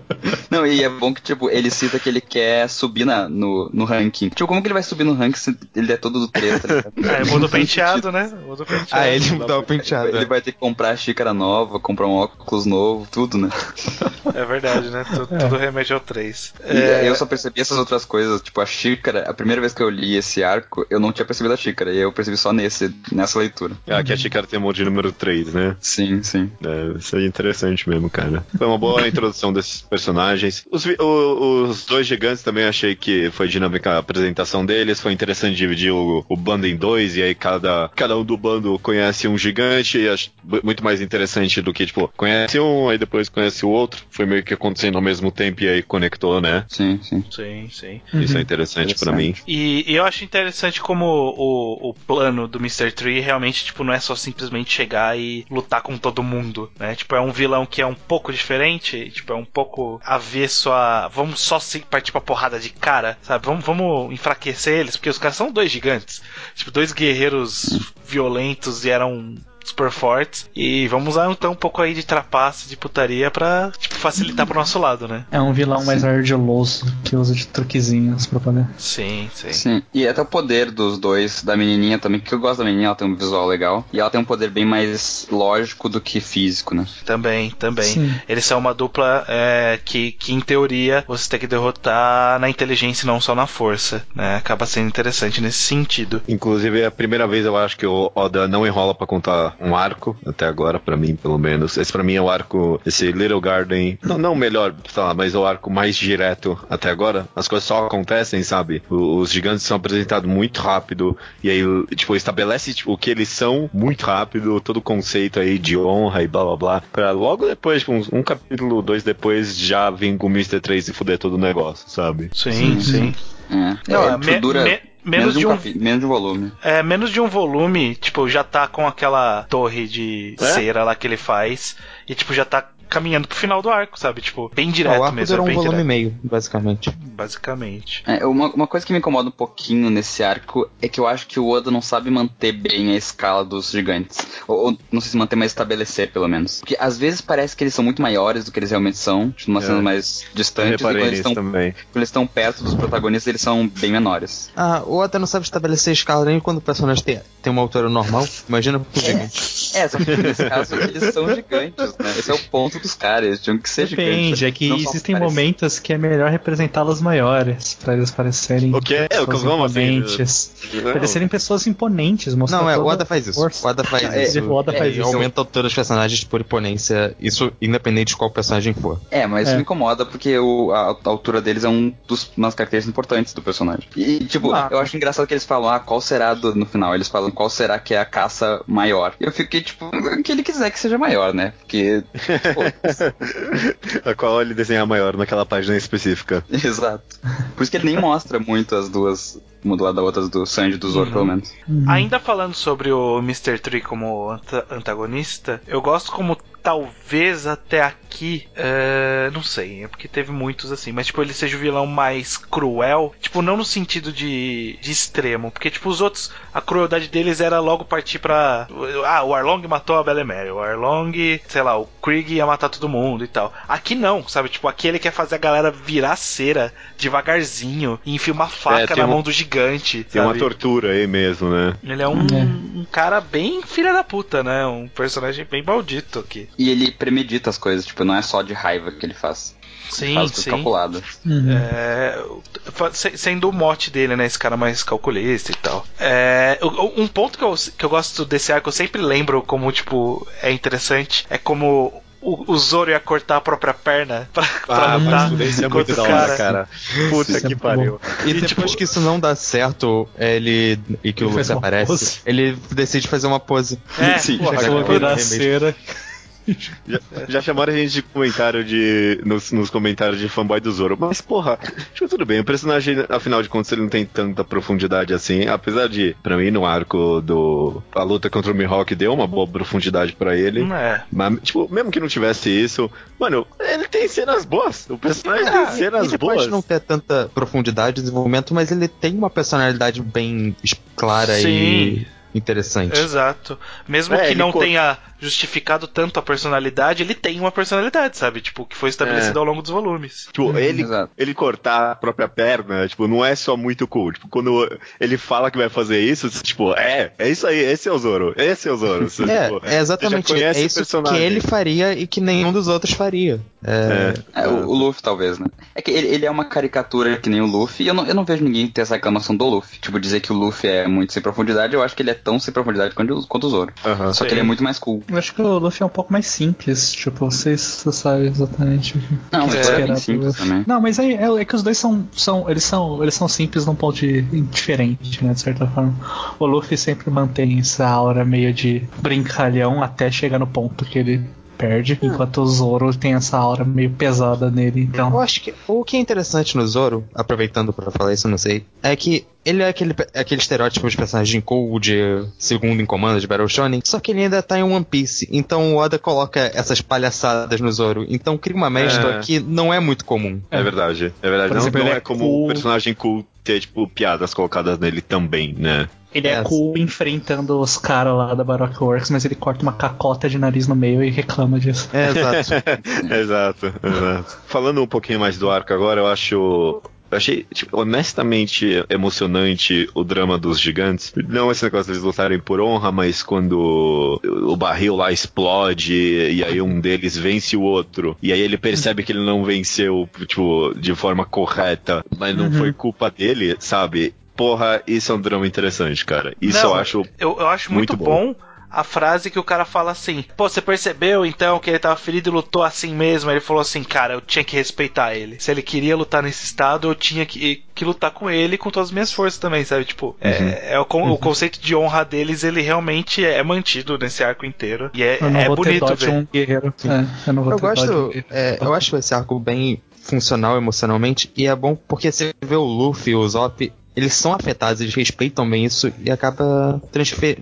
Não, e é bom que, tipo, ele cita que ele quer subir na, no, no ranking. Tipo, como que ele vai subir no ranking se ele é todo do 3, tá É, muda o penteado, né? Muda o penteado. Ah, ele mudou o penteado. Ele vai ter que comprar xícara nova, comprar um óculos novo, tudo, né? É verdade, né? Tudo, é. tudo remédio ao 3. É... eu só percebi essas outras coisas, tipo, a xícara, a primeira vez que eu li esse arco, eu não tinha percebido a xícara xícara, e eu percebi só nesse, nessa leitura. Ah, aqui a xícara tem o de número 3, né? Sim, sim. É, isso é interessante mesmo, cara. Foi uma boa introdução desses personagens. Os, o, os dois gigantes também achei que foi dinâmica a apresentação deles, foi interessante dividir o, o bando em dois, e aí cada, cada um do bando conhece um gigante, e acho muito mais interessante do que, tipo, conhece um, aí depois conhece o outro. Foi meio que acontecendo ao mesmo tempo e aí conectou, né? Sim, sim. Sim, sim. Isso é uhum. interessante, interessante. para mim. E, e, eu acho interessante como o, o plano do Mr. Tree realmente, tipo, não é só simplesmente chegar e lutar com todo mundo, né? Tipo, é um vilão que é um pouco diferente, tipo, é um pouco avesso a. Vamos só se partir pra porrada de cara, sabe? Vamos, vamos enfraquecer eles, porque os caras são dois gigantes. Tipo, dois guerreiros violentos e eram super fortes. E vamos usar então um pouco aí de trapaça, de putaria pra tipo, facilitar pro nosso lado, né? É um vilão mais ardiloso que usa de truquezinhos pra poder. Sim, sim. Sim. E até o poder dos dois, da menininha também, que eu gosto da menininha, ela tem um visual legal. E ela tem um poder bem mais lógico do que físico, né? Também, também. Sim. Eles são uma dupla é, que, que, em teoria, você tem que derrotar na inteligência e não só na força, né? Acaba sendo interessante nesse sentido. Inclusive, é a primeira vez eu acho que o Oda não enrola para contar um arco, até agora, para mim, pelo menos. Esse para mim é o arco, esse Little Garden, não, não o melhor, sei lá, mas o arco mais direto até agora. As coisas só acontecem, sabe? Os gigantes são apresentados muito rápido, e aí, tipo, estabelece tipo, o que eles são muito rápido, todo o conceito aí de honra e blá blá blá, pra logo depois, tipo, um, um capítulo, dois depois, já vir com o Mr. 3 e fuder todo o negócio, sabe? Sim, sim. sim. É, não, é, me, dura... Me menos, de um, capi, menos de um volume. É, menos de um volume, tipo, já tá com aquela torre de é? cera lá que ele faz. E, tipo, já tá caminhando pro final do arco, sabe? Tipo, bem direto o arco mesmo. Durou é um volume direto. e meio, basicamente. Basicamente. É, uma, uma coisa que me incomoda um pouquinho nesse arco é que eu acho que o Oda não sabe manter bem a escala dos gigantes. Ou, ou não sei se manter, mas estabelecer, pelo menos. Porque às vezes parece que eles são muito maiores do que eles realmente são, tipo, numa é. cena mais distante. E quando eles, estão, também. quando eles estão perto dos protagonistas, eles são bem menores. Ah, o Oda não sabe estabelecer a escala nem quando o personagem tem, tem uma altura normal. Imagina pro é, gigante. É, só que nesse caso eles são gigantes, né? Esse é o ponto dos caras. Tinham que ser Depende, gigantes. é que existem momentos que é melhor representá-los maiores, para eles parecerem. O que é? O que imponentes. Eles serem pessoas imponentes, mostrar Não, é, o Oda faz isso. O Oda faz é, isso. O Oda faz é, isso. aumenta a altura dos personagens por imponência, isso independente de qual personagem for. É, mas isso é. me incomoda porque o, a, a, altura deles é um dos, umas características importantes do personagem. E, tipo, ah. eu acho engraçado que eles falam, ah, qual será do, no final? Eles falam qual será que é a caça maior. Eu fiquei, tipo, o que ele quiser que seja maior, né? Porque. a qual ele desenhar maior naquela página específica. Exato. Por isso que ele nem mostra muito as duas uma do lado da outra do Sanji e do Zoro, uhum. pelo menos. Uhum. Ainda falando sobre o Mr. Tree como anta antagonista, eu gosto como talvez até aqui, uh, não sei, é porque teve muitos assim, mas tipo, ele seja o vilão mais cruel, tipo, não no sentido de, de extremo, porque tipo, os outros, a crueldade deles era logo partir pra. Ah, o Arlong matou a Belemere, o Arlong, sei lá, o Krieg ia matar todo mundo e tal. Aqui não, sabe? Tipo, aqui ele quer fazer a galera virar cera devagarzinho e enfiar uma faca é, na mão do gigante. Tem sabe? uma tortura aí mesmo, né? Ele é um, é. um cara bem filha da puta, né? Um personagem bem maldito aqui. E ele premedita as coisas, tipo, não é só de raiva que ele faz. Sim, faz sim. calculado. Uhum. É, sendo o mote dele, né? Esse cara mais calculista e tal. É, um ponto que eu, que eu gosto desse arco, eu sempre lembro como, tipo, é interessante, é como o, o Zoro ia cortar a própria perna pra, ah, lutar. Mas isso é muito da hora, cara. Puta isso é que é pariu. E, e depois tipo, que isso não dá certo, ele. E que ele o Luffy aparece, ele decide fazer uma pose. É, Sim, porra, já virar cera. Já, já, chamaram a gente de comentário de. Nos, nos, comentários de fanboy do Zoro. Mas, porra, tipo, tudo bem. O personagem, afinal de contas, ele não tem tanta profundidade assim. Apesar de, pra mim, no arco do. A luta contra o Mihawk deu uma boa profundidade para ele. É. Mas, tipo, mesmo que não tivesse isso, mano, ele tem cenas boas. O personagem é, tem cenas ele boas. Ele pode não ter tanta profundidade de desenvolvimento, mas ele tem uma personalidade bem clara Sim. e interessante. Exato. Mesmo é, que não tenha justificado tanto a personalidade, ele tem uma personalidade, sabe? Tipo, que foi estabelecida é. ao longo dos volumes. Tipo, hum, ele, ele cortar a própria perna, tipo, não é só muito cool. Tipo, quando ele fala que vai fazer isso, tipo, é, é isso aí, esse é o Zoro, esse é o Zoro. Você, é, tipo, é exatamente é isso que ele faria e que nenhum dos outros faria. É, é, é o, o, Luffy, talvez, né? É que ele, ele, é uma caricatura que nem o Luffy, e eu não, eu não vejo ninguém ter essa reclamação do Luffy. Tipo, dizer que o Luffy é muito sem profundidade, eu acho que ele é tão sem profundidade quanto, quanto o Zoro. Uhum, Só sim. que ele é muito mais cool. Eu acho que o Luffy é um pouco mais simples, tipo, vocês, sabem exatamente o que Não, que é, bem simples também. Não, mas é, é, é, que os dois são, são, eles são. Eles são simples num ponto de, diferente, né? De certa forma. O Luffy sempre mantém essa aura meio de brincalhão até chegar no ponto que ele perde, hum. enquanto o Zoro tem essa aura meio pesada nele. Então, eu acho que o que é interessante no Zoro, aproveitando para falar isso, não sei, é que ele é aquele, aquele estereótipo de personagem cool de segundo em comando de Battle Shonen, só que ele ainda tá em One Piece. Então o Oda coloca essas palhaçadas no Zoro. Então cria uma mescla é. que não é muito comum. É verdade. É verdade. Por não, exemplo, não é, é como cool. personagem cool ter, tipo, piadas colocadas nele também, né? Ele é, é cool enfrentando os caras lá da Baroque Works, mas ele corta uma cacota de nariz no meio e reclama disso. É, exato. exato, exato. Falando um pouquinho mais do arco agora, eu acho eu achei, tipo, honestamente emocionante o drama dos gigantes. Não esse negócio de eles lutarem por honra, mas quando o barril lá explode e aí um deles vence o outro. E aí ele percebe que ele não venceu, tipo, de forma correta, mas não uhum. foi culpa dele, sabe? Porra, isso é um drama interessante, cara. Isso não, eu acho. Eu, eu acho muito, muito bom. bom a frase que o cara fala assim: Pô, você percebeu então que ele tava ferido e lutou assim mesmo? Ele falou assim: Cara, eu tinha que respeitar ele. Se ele queria lutar nesse estado, eu tinha que, que lutar com ele com todas as minhas forças também, sabe? Tipo, é, uhum. é, é o, uhum. o, conceito de honra deles, ele realmente é mantido nesse arco inteiro. E é, é bonito ver. Um guerreiro. É, eu não vou eu gosto, é, eu acho esse arco bem funcional emocionalmente e é bom porque você vê o Luffy, o Zop, eles são afetados, eles respeitam bem isso e acaba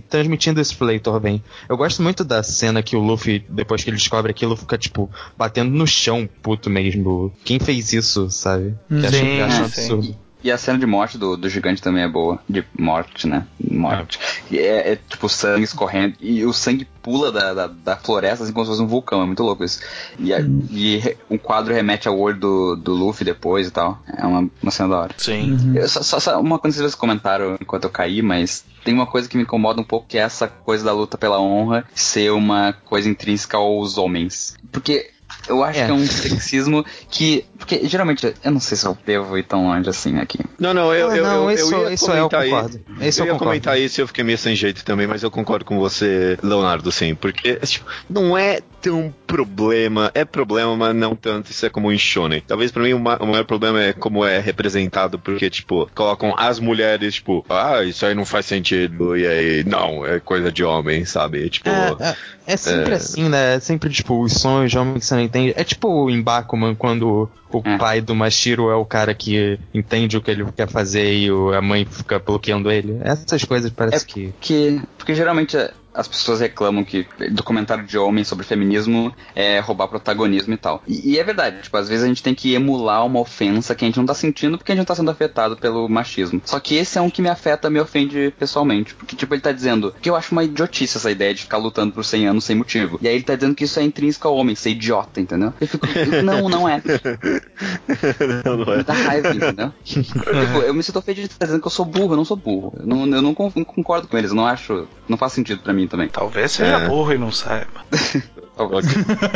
transmitindo esse Fleitor bem. Eu gosto muito da cena que o Luffy, depois que ele descobre aquilo, fica, tipo, batendo no chão, puto mesmo. Quem fez isso, sabe? Que sim, acho, acho um absurdo. E a cena de morte do, do gigante também é boa. De morte, né? Morte. É. É, é, tipo sangue escorrendo. E o sangue pula da, da, da, floresta assim como se fosse um vulcão. É muito louco isso. E, hum. e um quadro remete ao olho do, do Luffy depois e tal. É uma, uma cena da hora. Sim. Uhum. Eu, só, só, uma coisa que vocês comentaram enquanto eu caí, mas tem uma coisa que me incomoda um pouco que é essa coisa da luta pela honra ser uma coisa intrínseca aos homens. Porque eu acho é. que é um sexismo que. Porque geralmente, eu não sei se eu devo ir tão longe assim aqui. Não, não, eu, eu, não, eu, isso, eu ia isso é, eu concordo. Isso eu, eu ia comentar isso e eu fiquei meio sem jeito também, mas eu concordo com você, Leonardo, sim. Porque tipo, não é tão problema. É problema, mas não tanto. Isso é como em Shonen. Talvez para mim o, maior problema é como é representado, porque, tipo, colocam as mulheres, tipo, ah, isso aí não faz sentido. E aí, não, é coisa de homem, sabe? Tipo. É, é, é sempre é... assim, né? É sempre, tipo, os sonhos de homem que você não entende. É tipo em Bakuman, quando o é. pai do Mashiro é o cara que entende o que ele quer fazer e a mãe fica bloqueando ele. Essas coisas parece é que. que. Porque geralmente as pessoas reclamam que documentário de homem sobre feminismo é roubar protagonismo e tal. E, e, é verdade, tipo, às vezes a gente tem que emular uma ofensa que a gente não tá sentindo porque a gente não tá sendo afetado pelo machismo. Só que esse é um que me afeta, me ofende pessoalmente. Porque, tipo, ele tá dizendo que eu acho uma idiotice essa ideia de ficar lutando por 100 anos sem motivo. E aí ele tá dizendo que isso é intrínseco ao homem, ser idiota, entendeu? Eu fico, não, não é. não, não é. Me dá raiva, entendeu? tipo, eu me sinto ofendido de estar dizendo que eu sou burro, eu não sou burro. Eu não, eu não concordo com eles, eu não acho. Não faz sentido para mim também. Talvez seja é. burro e não saiba.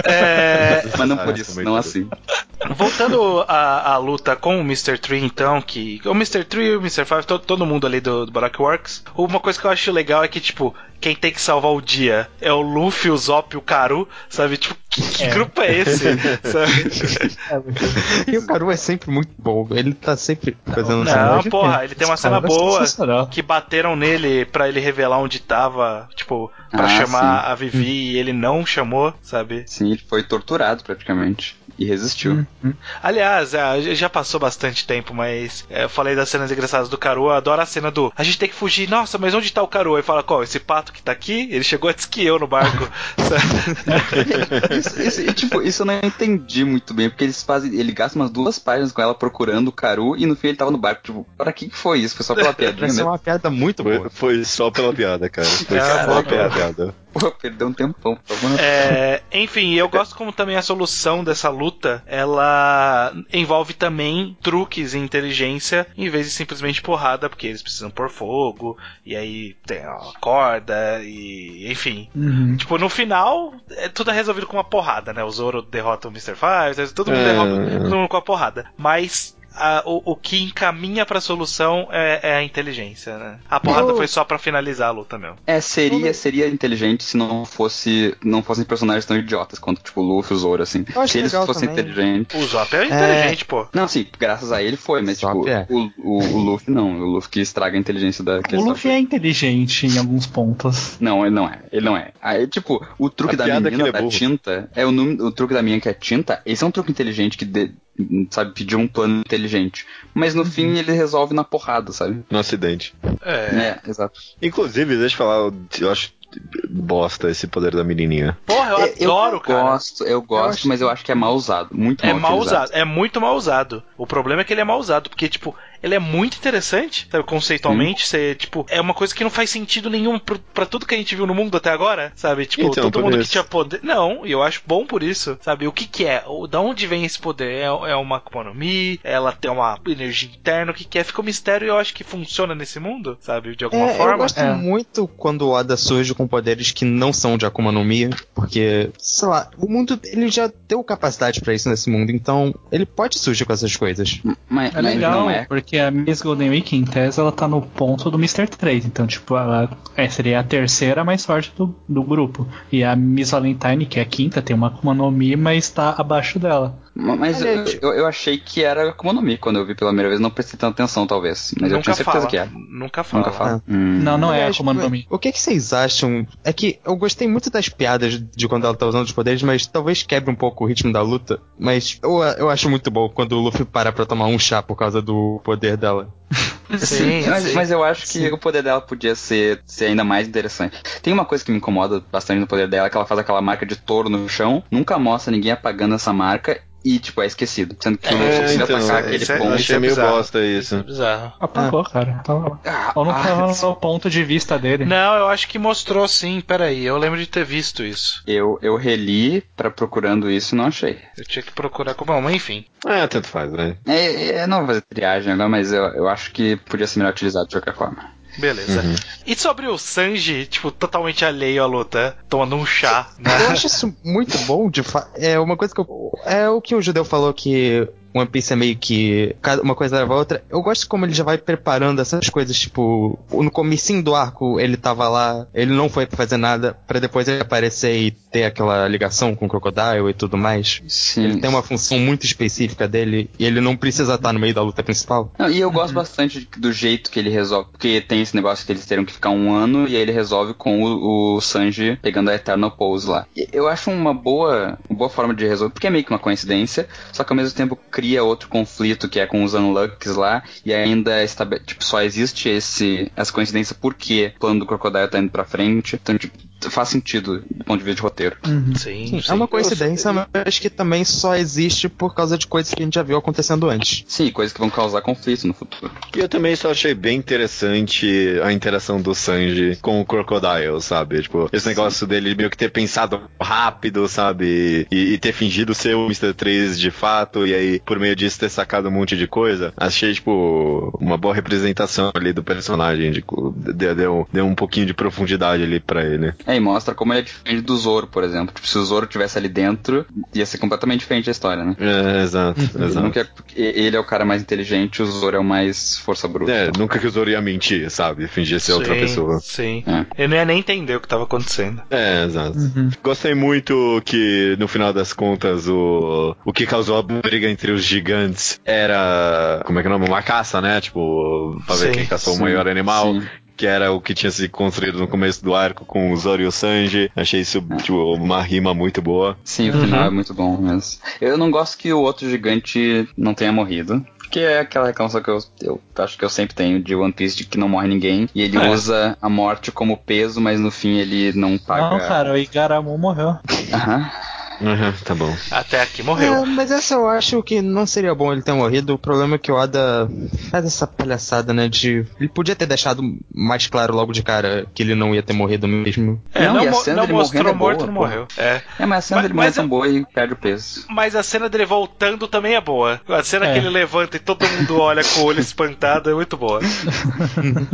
é... Mas não por isso, não assim. Voltando à, à, luta com o Mr. Tree, então, que. O Mr. Tree, o Mr. Five, todo, todo mundo ali do, do Baroque Works. Uma coisa que eu acho legal é que, tipo, quem tem que salvar o dia é o Luffy, o Zop e o Karu, sabe? Tipo, que, que é. grupo é esse? E o Karu é sempre muito bom, ele tá sempre fazendo Não, não porra, ele tem uma cena boa que bateram nele pra ele revelar onde tava, tipo, pra ah, chamar sim. a Vivi e ele não chamou, sabe? Sim, ele foi torturado praticamente e resistiu. Uhum. Aliás, é, já passou bastante tempo, mas é, eu falei das cenas engraçadas do Caru, eu adoro a cena do a gente tem que fugir, nossa, mas onde tá o Caru? Aí fala, qual? Esse pato que tá aqui? Ele chegou antes que eu no barco. isso, isso, tipo, isso eu não entendi muito bem, porque eles fazem. Ele gasta umas duas páginas com ela procurando o Caru e no fim ele tava no barco. Tipo, para que foi isso? Foi só pela piada. Isso é uma piada muito boa. Foi, foi só pela piada, cara. Foi só pela piada. Pô, perdeu um tempão. É, enfim, eu gosto como também a solução dessa luta, ela envolve também truques e inteligência, em vez de simplesmente porrada, porque eles precisam pôr fogo, e aí tem a corda, e enfim. Uhum. Tipo, no final, é, tudo é resolvido com uma porrada, né? O Zoro derrota o Mr. Five, todo mundo é... derrota todo mundo com a porrada. Mas a, o, o, que encaminha pra solução é, é a inteligência, né? A porrada eu... foi só para finalizar a luta mesmo. É, seria, seria inteligente se não fosse não fossem personagens tão idiotas quanto, tipo, o Luffy e o Zoro, assim. Se eles fossem também. inteligentes. O Zop é inteligente, é... pô. Não, sim, graças a ele foi, mas, tipo, é. o, o, o, Luffy não. O Luffy que estraga a inteligência da. O Luffy é inteligente em alguns pontos. Não, ele não é. Ele não é. Aí, tipo, o truque a da menina é da tinta é o, o truque da menina que é tinta. Esse é um truque inteligente que de, sabe, pedir um plano inteligente. Mas no uhum. fim ele resolve na porrada, sabe? No acidente. É. é, exato. Inclusive, deixa eu falar, eu acho bosta esse poder da menininha. Porra, eu, eu adoro, eu cara. Gosto, eu gosto, eu mas eu acho que é mal usado. Muito é mal, mal usado. É muito mal usado. O problema é que ele é mal usado, porque, tipo, ele é muito interessante, sabe, conceitualmente, ser, tipo, é uma coisa que não faz sentido nenhum para tudo que a gente viu no mundo até agora, sabe? Tipo, então, todo mundo isso. que tinha poder. Não, e eu acho bom por isso, sabe? O que que é? O, da onde vem esse poder? É, é uma Akuma Ela tem uma energia interna? O que que é? Fica um mistério e eu acho que funciona nesse mundo, sabe? De alguma é, forma. Eu gosto é. muito quando o Ada surge com poderes que não são de Akuma no Mi, porque, sei lá, o mundo, ele já deu capacidade para isso nesse mundo, então ele pode surgir com essas coisas. Mas, é legal, é. porque a Miss Golden Week, em tese, ela tá no ponto do Mr. 3. Então, tipo, ela é, seria a terceira mais forte do, do grupo. E a Miss Valentine, que é a quinta, tem uma Akuma no Mi, mas tá abaixo dela. Mas eu, eu, eu, achei que era Akuma no Mi quando eu vi pela primeira vez, não prestei tanta atenção, talvez. Mas Nunca eu tinha certeza fala. que era. Nunca fala. Nunca fala. É. Hum. Não, não é Akuma no Mi. O que, que vocês acham? É que eu gostei muito das piadas de quando ela tá usando os poderes, mas talvez quebre um pouco o ritmo da luta. Mas eu, eu acho muito bom quando o Luffy para pra tomar um chá por causa do poder dela. Sim, mas, mas, eu acho que sim. o poder dela podia ser, ser ainda mais interessante. Tem uma coisa que me incomoda bastante no poder dela, que ela faz aquela marca de touro no chão, nunca mostra ninguém apagando essa marca e, tipo, é esquecido. Sendo que é, o então, atacar aquele é, ponto. Achei é meio bosta isso. Isso é bizarro. Apagou, ah. cara. Tava... Ah, Ou não tava ah, no ponto de vista dele. Não, eu acho que mostrou sim. Peraí, eu lembro de ter visto isso. Eu, eu reli pra procurando isso e não achei. Eu tinha que procurar como. Bom, enfim. É, tanto faz, né? É, é, não vou fazer triagem agora, mas eu, eu aito que podia ser melhor utilizado de qualquer forma. Beleza. Uhum. E sobre o Sanji, tipo, totalmente alheio à luta, tomando um chá. Né? Eu acho isso muito bom, de fa É uma coisa que eu. É o que o judeu falou que One Piece é meio que uma coisa leva a outra. Eu gosto como ele já vai preparando essas coisas, tipo, no comecinho do arco ele tava lá, ele não foi pra fazer nada, para depois ele aparecer e ter aquela ligação com o Crocodile e tudo mais. Sim. Ele tem uma função muito específica dele e ele não precisa estar no meio da luta principal. Não, e eu gosto uhum. bastante do jeito que ele resolve, porque tem esse negócio que eles teriam que ficar um ano e aí ele resolve com o, o Sanji pegando a Eternal Pose lá. Eu acho uma boa, uma boa forma de resolver, porque é meio que uma coincidência, só que ao mesmo tempo cria outro conflito que é com os Unlucks lá, e ainda tipo, só existe esse, essa coincidência porque o plano do Crocodile tá indo pra frente. Então, tipo, faz sentido do ponto de vista de roteiro. Uhum. Sim, Sim, sim. é uma coincidência, mas que também só existe por causa de coisas que a gente já viu acontecendo antes. Sim, coisas que vão causar conflito no futuro. E eu também só achei bem interessante a interação do Sanji com o Crocodile, sabe? Tipo, esse negócio dele meio que ter pensado rápido, sabe? E, e ter fingido ser o Mr. 3 de fato, e aí, por meio disso, ter sacado um monte de coisa. Achei, tipo, uma boa representação ali do personagem. Tipo, deu, deu, deu um pouquinho de profundidade ali pra ele. É, e mostra como ele é diferente do Zoro, por exemplo. Tipo, se o Zoro tivesse ali dentro, ia ser completamente diferente a história, né? É, exato, Ele, exato. nunca é- ele é o cara mais inteligente, o Zoro é o mais força bruta. É, nunca que o Zoro ia mentir, sabe? Fingir ser outra Sim, pessoa. Sim. É. Eu não ia nem entender o que tava acontecendo. É, exato. Uhum. Gostei muito que, no final das contas, o, o que causou a briga entre os gigantes era. Como é que é o nome? Uma caça, né? Tipo, pra ver Sim, quem caçou sim, o maior animal. Que era o que tinha se construído no começo do arco com o Zoro e o Sanji. Achei isso tipo, uma rima muito boa. Sim, o final é muito bom mesmo. Eu não gosto que o outro gigante não tenha morrido. Porque é aquela reclamação que eu, eu acho que eu sempre tenho de One Piece de que não morre ninguém. E ele É. usa a morte como peso, mas no fim ele não paga. Não, cara, o Igaramu morreu. Aham. Uhum, tá bom. Até aqui morreu. É, mas essa eu acho que não seria bom ele ter morrido. O problema é que o Oda faz essa palhaçada, né? De. Ele podia ter deixado mais claro logo de cara que ele não ia ter morrido mesmo. É, Não, não, e a cena não dele mostrou morrendo é morto, boa, não morreu. É. É, mas a cena Mas- dele mas tão boa e perde o peso. Mas a cena dele voltando também é boa. A cena É. que ele levanta e todo mundo olha com o olho espantado é muito boa.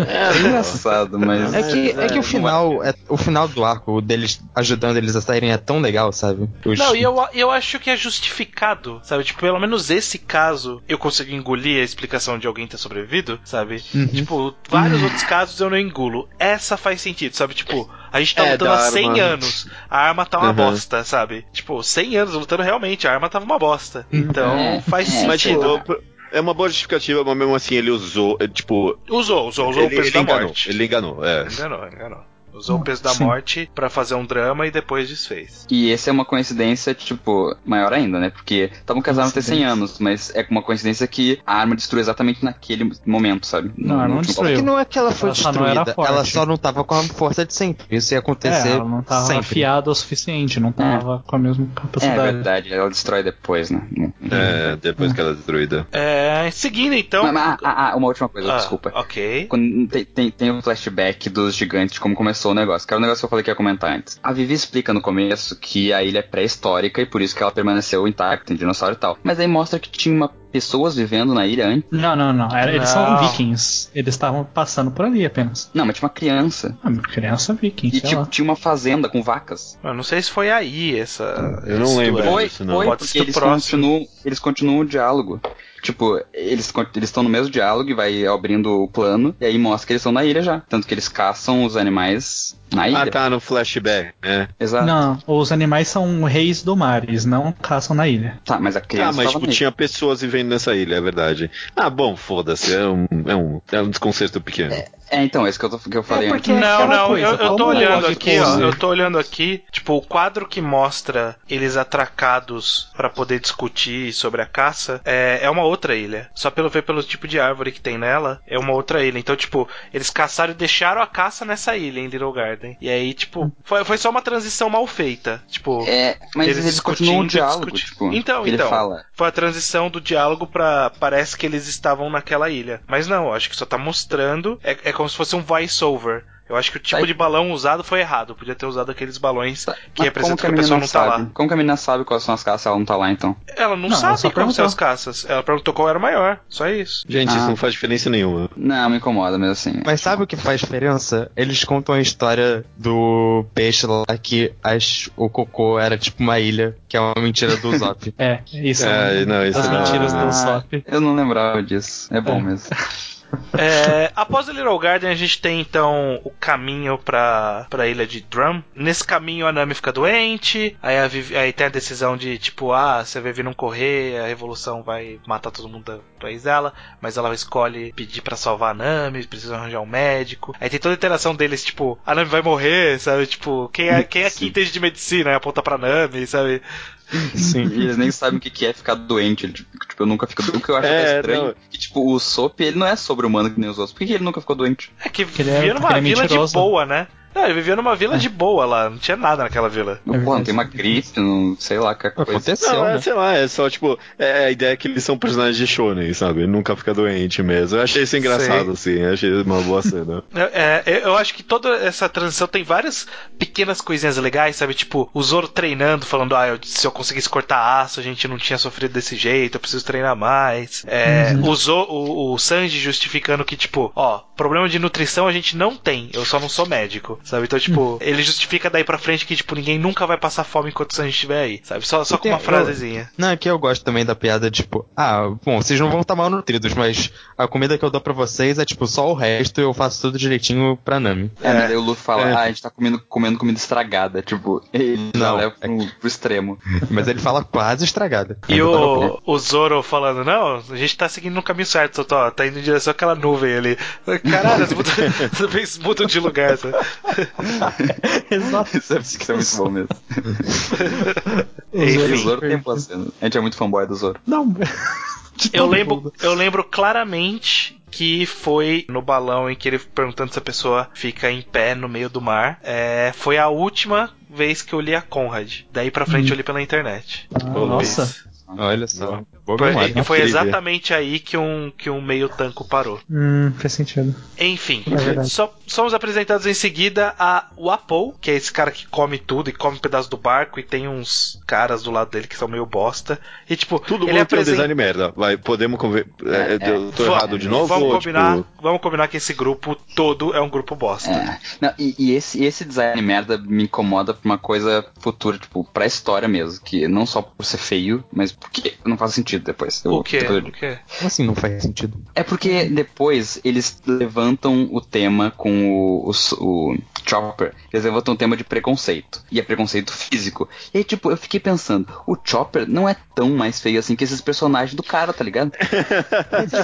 É engraçado, mas. É que, é que o final, é, o final do arco deles ajudando eles a saírem é tão legal, sabe? Os- Não, e eu, eu acho que é justificado, sabe? Tipo, pelo menos esse caso eu consigo engolir a explicação de alguém ter sobrevivido, sabe? Tipo, vários outros casos eu não engulo. Essa faz sentido, sabe? Tipo, a gente tá É, lutando há 100 arma. anos, a arma tá uma Uhum. bosta, sabe? Tipo, 100 anos lutando realmente, a arma tava uma bosta. Então, É, faz é, Mas, sentido. tipo, é uma boa justificativa, mas mesmo assim ele usou, é, tipo. Usou, usou, usou ele, o peso ele da enganou, morte. ele enganou, é. Enganou, enganou. Usou o peso da morte pra fazer um drama e depois desfez. E essa é uma coincidência, tipo, maior ainda, né? Porque estavam casados até 100 anos, mas é uma coincidência que a arma destruiu exatamente naquele momento, sabe? Não, não último destruiu. É que não é que ela foi Ela só não era destruída, forte. ela só não tava com a força de sempre. Isso ia acontecer É, ela não tava sempre. afiada o suficiente, não tava com a mesma É capacidade. verdade, ela destrói depois, né? É, depois que ela é destruída. É, seguindo então. Mas, mas, ah, ah, uma última coisa, Ah, desculpa. Ok. Quando tem, tem, tem um flashback dos gigantes, como começou o negócio, que era o negócio que eu falei que ia comentar antes. A Vivi explica no começo que a ilha é pré-histórica e por isso que ela permaneceu intacta, tem dinossauro e tal. Mas aí mostra que tinha uma, pessoas vivendo na ilha antes. Não, não, não. Era- eles Não. são vikings. Eles estavam passando por ali apenas. Não, mas tinha uma criança. Ah, criança viking, E tipo, tinha uma fazenda com vacas. Eu não sei se foi aí essa. Eu não lembro. Foi, isso não. foi, Pode porque eles próximo. continuam, eles continuam o diálogo. Tipo, eles eles estão no mesmo diálogo e vai abrindo o plano, e aí mostra que eles estão na ilha já. Tanto que eles caçam os animais na ilha. Ah, tá, no flashback, né? Exato. Não, os animais são reis do mar, eles não caçam na ilha. Tá, mas a Ah, criança mas tava tipo, tinha pessoas vivendo nessa ilha, é verdade. Ah, bom, foda-se, é um, é, um, é um desconcerto pequeno. É, então, esse que eu, tô, que eu falei porque- antes. É Não, não, coisa, eu, eu tô como olhando aqui, ó. Eu tô olhando aqui, tipo, o quadro que mostra eles atracados pra poder discutir sobre a caça é, é uma outra ilha. Só pelo ver pelo tipo de árvore que tem nela, é uma outra ilha. Então, tipo, eles caçaram e deixaram a caça nessa ilha, em Little Garden. E aí, tipo, foi, foi só uma transição mal feita. Tipo, É, mas Eles eles, continuam o diálogo, tipo. Então, ele então. fala. foi a transição do diálogo pra. Parece que eles estavam naquela ilha. Mas não, acho que só tá mostrando. É, é como se fosse um voice-over. Eu acho que o tipo Tá. de balão usado foi errado. Podia ter usado aqueles balões que Mas representam que a menina pessoa não tá sabe? lá. Como que a menina sabe quais são as caças ela não tá lá, então? Ela não, Não, sabe como são as caças. Ela perguntou qual era o maior. Só isso. Gente, Ah. isso não faz diferença nenhuma. Não, me incomoda mesmo assim. Mas sabe o que faz diferença? Eles contam a história do peixe lá que as, o cocô era tipo uma ilha, que é uma mentira do Zop. É, isso É, não, isso as não. mentiras Ah. do Sop. Eu não lembrava disso. É bom É. mesmo. É, após a Little Garden, a gente tem então o caminho pra, pra ilha de Drum. Nesse caminho, a Nami fica doente. Aí, a Vivi- aí tem a decisão de tipo, ah, se a Vivi não correr, a revolução vai matar todo mundo do país dela. Mas ela escolhe pedir pra salvar a Nami, precisa arranjar um médico. Aí tem toda a interação deles, tipo, a Nami vai morrer, sabe? Tipo, quem é, quem é que entende de medicina? Aponta pra Nami, sabe? Sim. E eles nem sabem o que que é ficar doente. Ele, Tipo, tipo, eu nunca fico doente. O que eu acho É, até estranho não. que, tipo, o Sop, ele não é sobre-humano que nem os outros. Por que que ele nunca ficou doente? É que Porque ele é- numa é vila de mentiroso. boa, né? Não, ele vivia numa vila de boa lá, não tinha nada naquela vila. Não, pô, não tem uma gripe, não sei lá, que coisa. Aconteceu, Não, é, né? sei lá, é só, tipo, é a ideia que eles são personagens de shonen, sabe? Ele nunca fica doente mesmo. Eu achei isso engraçado, assim, eu achei uma boa cena. É, é, eu acho que toda essa transição tem várias pequenas coisinhas legais, sabe? Tipo, o Zoro treinando, falando, ah, eu- se eu conseguisse cortar aço, a gente não tinha sofrido desse jeito, eu preciso treinar mais. É, o, Zo- o, o Sanji justificando que, tipo, ó, problema de nutrição a gente não tem, eu só não sou médico, sabe? Então, tipo, ele justifica daí pra frente que, tipo, ninguém nunca vai passar fome enquanto o Sanji estiver aí, sabe? Só, só com uma frasezinha. Não, é que eu gosto também da piada, tipo, ah, bom, vocês não vão estar mal nutridos, mas a comida que eu dou pra vocês é, tipo, só o resto eu faço tudo direitinho pra Nami. É, mas daí o Luffy fala, É. ah, a gente tá comendo, comendo comida estragada. Tipo, ele já Não, leva é pro, pro extremo. Mas ele fala quase estragada. E o, o Zoro falando, não, a gente tá seguindo no caminho certo, só tô, tá indo em direção àquela nuvem ali. Caralho, as muda- as vezes mudam de lugar. Sabe? Exato. Isso é, isso é muito bom mesmo. O E Zoro o Zoro tem super- boa cena. A gente é muito fanboy do Zoro. Não. Eu lembro, eu lembro claramente que foi no balão em que ele perguntando se a pessoa fica em pé no meio do mar. É, foi a última vez que eu li a Conrad. Daí pra frente eu li pela internet. Ah, nossa. Olha só. Foi, memória. e foi exatamente aí que um, que um meio tanco parou. Hum, faz sentido. Enfim, É so- somos apresentados em seguida a Wapol, que é esse cara que come tudo e come um pedaço do barco, e tem uns caras do lado dele que são meio bosta. E tipo, Tudo ele mundo tem um apresenta. design merda. Vai, podemos conver... é, É, eu tô errado de novo? Vamos ou, combinar, tipo, vamos combinar que esse grupo todo é um grupo bosta. É. Não, e e esse, esse design merda me incomoda pra uma coisa futura, tipo, pra história mesmo. Que não só por ser feio, mas porque não faz sentido depois. Eu- O que? depois eu O que? Como assim não faz sentido? É porque depois eles levantam o tema com o, o, o Chopper. Eles levantam o tema de preconceito. E é preconceito físico. E aí, tipo, eu fiquei pensando, o Chopper não é tão mais feio assim que esses personagens do cara, tá ligado?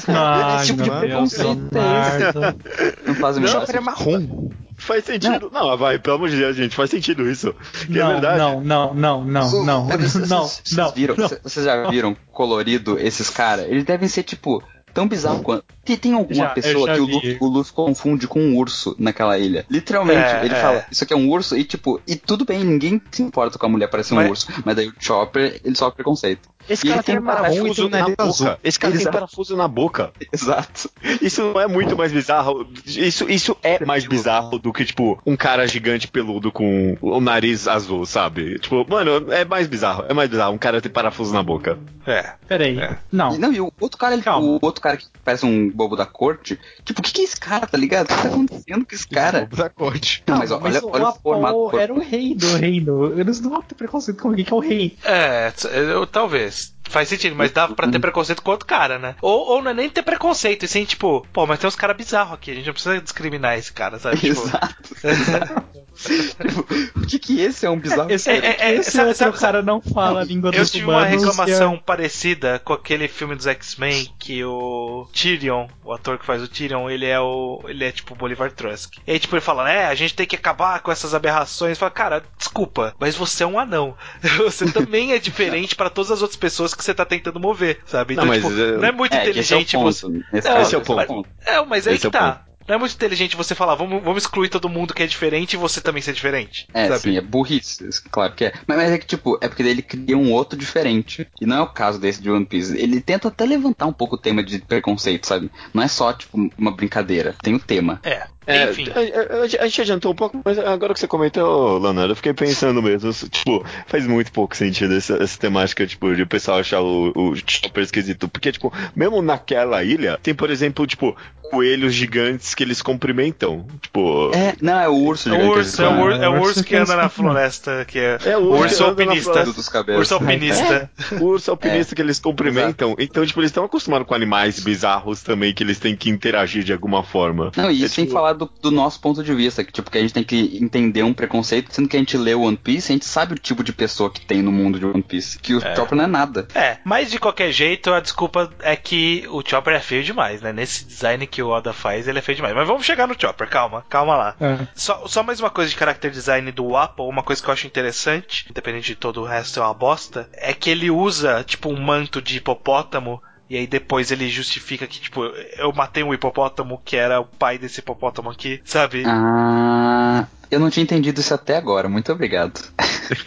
Ai, esse tipo de preconceito é esse? Não faz o O menor Chopper é sentido. marrom. Faz sentido. Não, vai, pelo amor de Deus, gente, faz sentido isso. Que é Não, verdade. não, não, não, não, não, é, vocês- não, vocês não, viram, não. Vocês já viram colorido esses caras? Eles devem ser, tipo, tão bizarro quanto. Tem, tem alguma Já, pessoa já que o. Luffy, o Luffy confunde com um urso naquela ilha. Literalmente, É, ele é. fala, isso aqui é um urso, e tipo, e tudo bem, ninguém se importa com a mulher parecer um Mas- urso. Mas daí o Chopper, ele sofre preconceito. Esse cara tem tem parafuso tem na boca. azul. Esse cara tem Exato. parafuso na boca. Exato. Isso não é muito mais bizarro. Isso, isso é mais bizarro do que, tipo, um cara gigante peludo com o nariz azul, sabe? Tipo, mano, é mais bizarro. É mais bizarro. Um cara ter parafuso na boca. É. Peraí, É. não. E, não, e o outro cara, ele, Calma. o outro cara que parece um bobo da corte, tipo, o que, que é esse cara, tá ligado? O que tá acontecendo com esse cara? Da corte. Não, mas, ó, olha, o olha o formato era o rei do reino. Eles não vão ter preconceito com alguém que é o rei. É, eu, talvez. Faz sentido, mas dava pra ter preconceito com outro cara, né? Ou, ou não é nem ter preconceito, e sim, tipo, pô, mas tem uns caras bizarros aqui, a gente não precisa discriminar esse cara, sabe? Tipo, Exato. tipo, o que que esse é um bizarro? Esse, É, é, é, esse sabe- outro sabe- cara não fala a língua Eu dos tive uma humanos. reclamação parecida com aquele filme dos X-Men que o Tyrion, o ator que faz o Tyrion, ele é o. ele é tipo o Bolivar Trusk. E aí, tipo, ele fala, né, a gente tem que acabar com essas aberrações. Fala, cara, desculpa, mas você é um anão. Você também é diferente pra todas as outras pessoas que você tá tentando mover, sabe? Então, Não, mas, tipo, é- não é muito É, que esse é o inteligente ponto. você. Esse, Não, esse é o ponto. É, mas aí Esse é que o tá. Não é muito inteligente você falar, vamos, vamos excluir todo mundo que é diferente e você também ser diferente. É, sabe? sim, é burrice, claro que é. Mas, mas é que, tipo, é porque ele cria um outro diferente. E não é o caso desse de One Piece. Ele tenta até levantar um pouco o tema de preconceito, sabe? Não é só, tipo, uma brincadeira. Tem o tema. É. É, Enfim. a, a- a gente adiantou um pouco, mas agora que você comentou, Leonardo, eu fiquei pensando mesmo. Tipo, faz muito pouco sentido essa, essa temática, tipo, de o pessoal achar o, o Chopper esquisito. Porque, tipo, mesmo naquela ilha, tem, por exemplo, tipo, coelhos gigantes que eles cumprimentam. Tipo. É, não, é o urso É o gigante, urso, é o, ur- chamam. é o É o urso urso que anda na floresta, que é. É o urso urso alpinista. dos. Urso alpinista. O urso alpinista que eles cumprimentam. Então, tipo, eles estão acostumados com animais bizarros também, que eles têm que interagir de alguma forma. Não, e É, isso sem tipo, falar do, do nosso ponto de vista, que tipo, que a gente tem que entender um preconceito, sendo que a gente lê One Piece, a gente sabe o tipo de pessoa que tem no mundo de One Piece, que o Chopper não é nada. É, mas de qualquer jeito, a desculpa é que o Chopper é feio demais, né? Nesse design que o Oda faz, ele é feio demais. Mas vamos chegar no Chopper, calma, calma lá. É. Só, só mais uma coisa de character design do Apple, uma coisa que eu acho interessante, independente de todo o resto ser uma bosta, é que ele usa, tipo, um manto de hipopótamo E aí depois ele justifica que, tipo, eu matei um hipopótamo que era o pai desse hipopótamo aqui, sabe? Ah, eu não tinha entendido isso até agora, muito obrigado.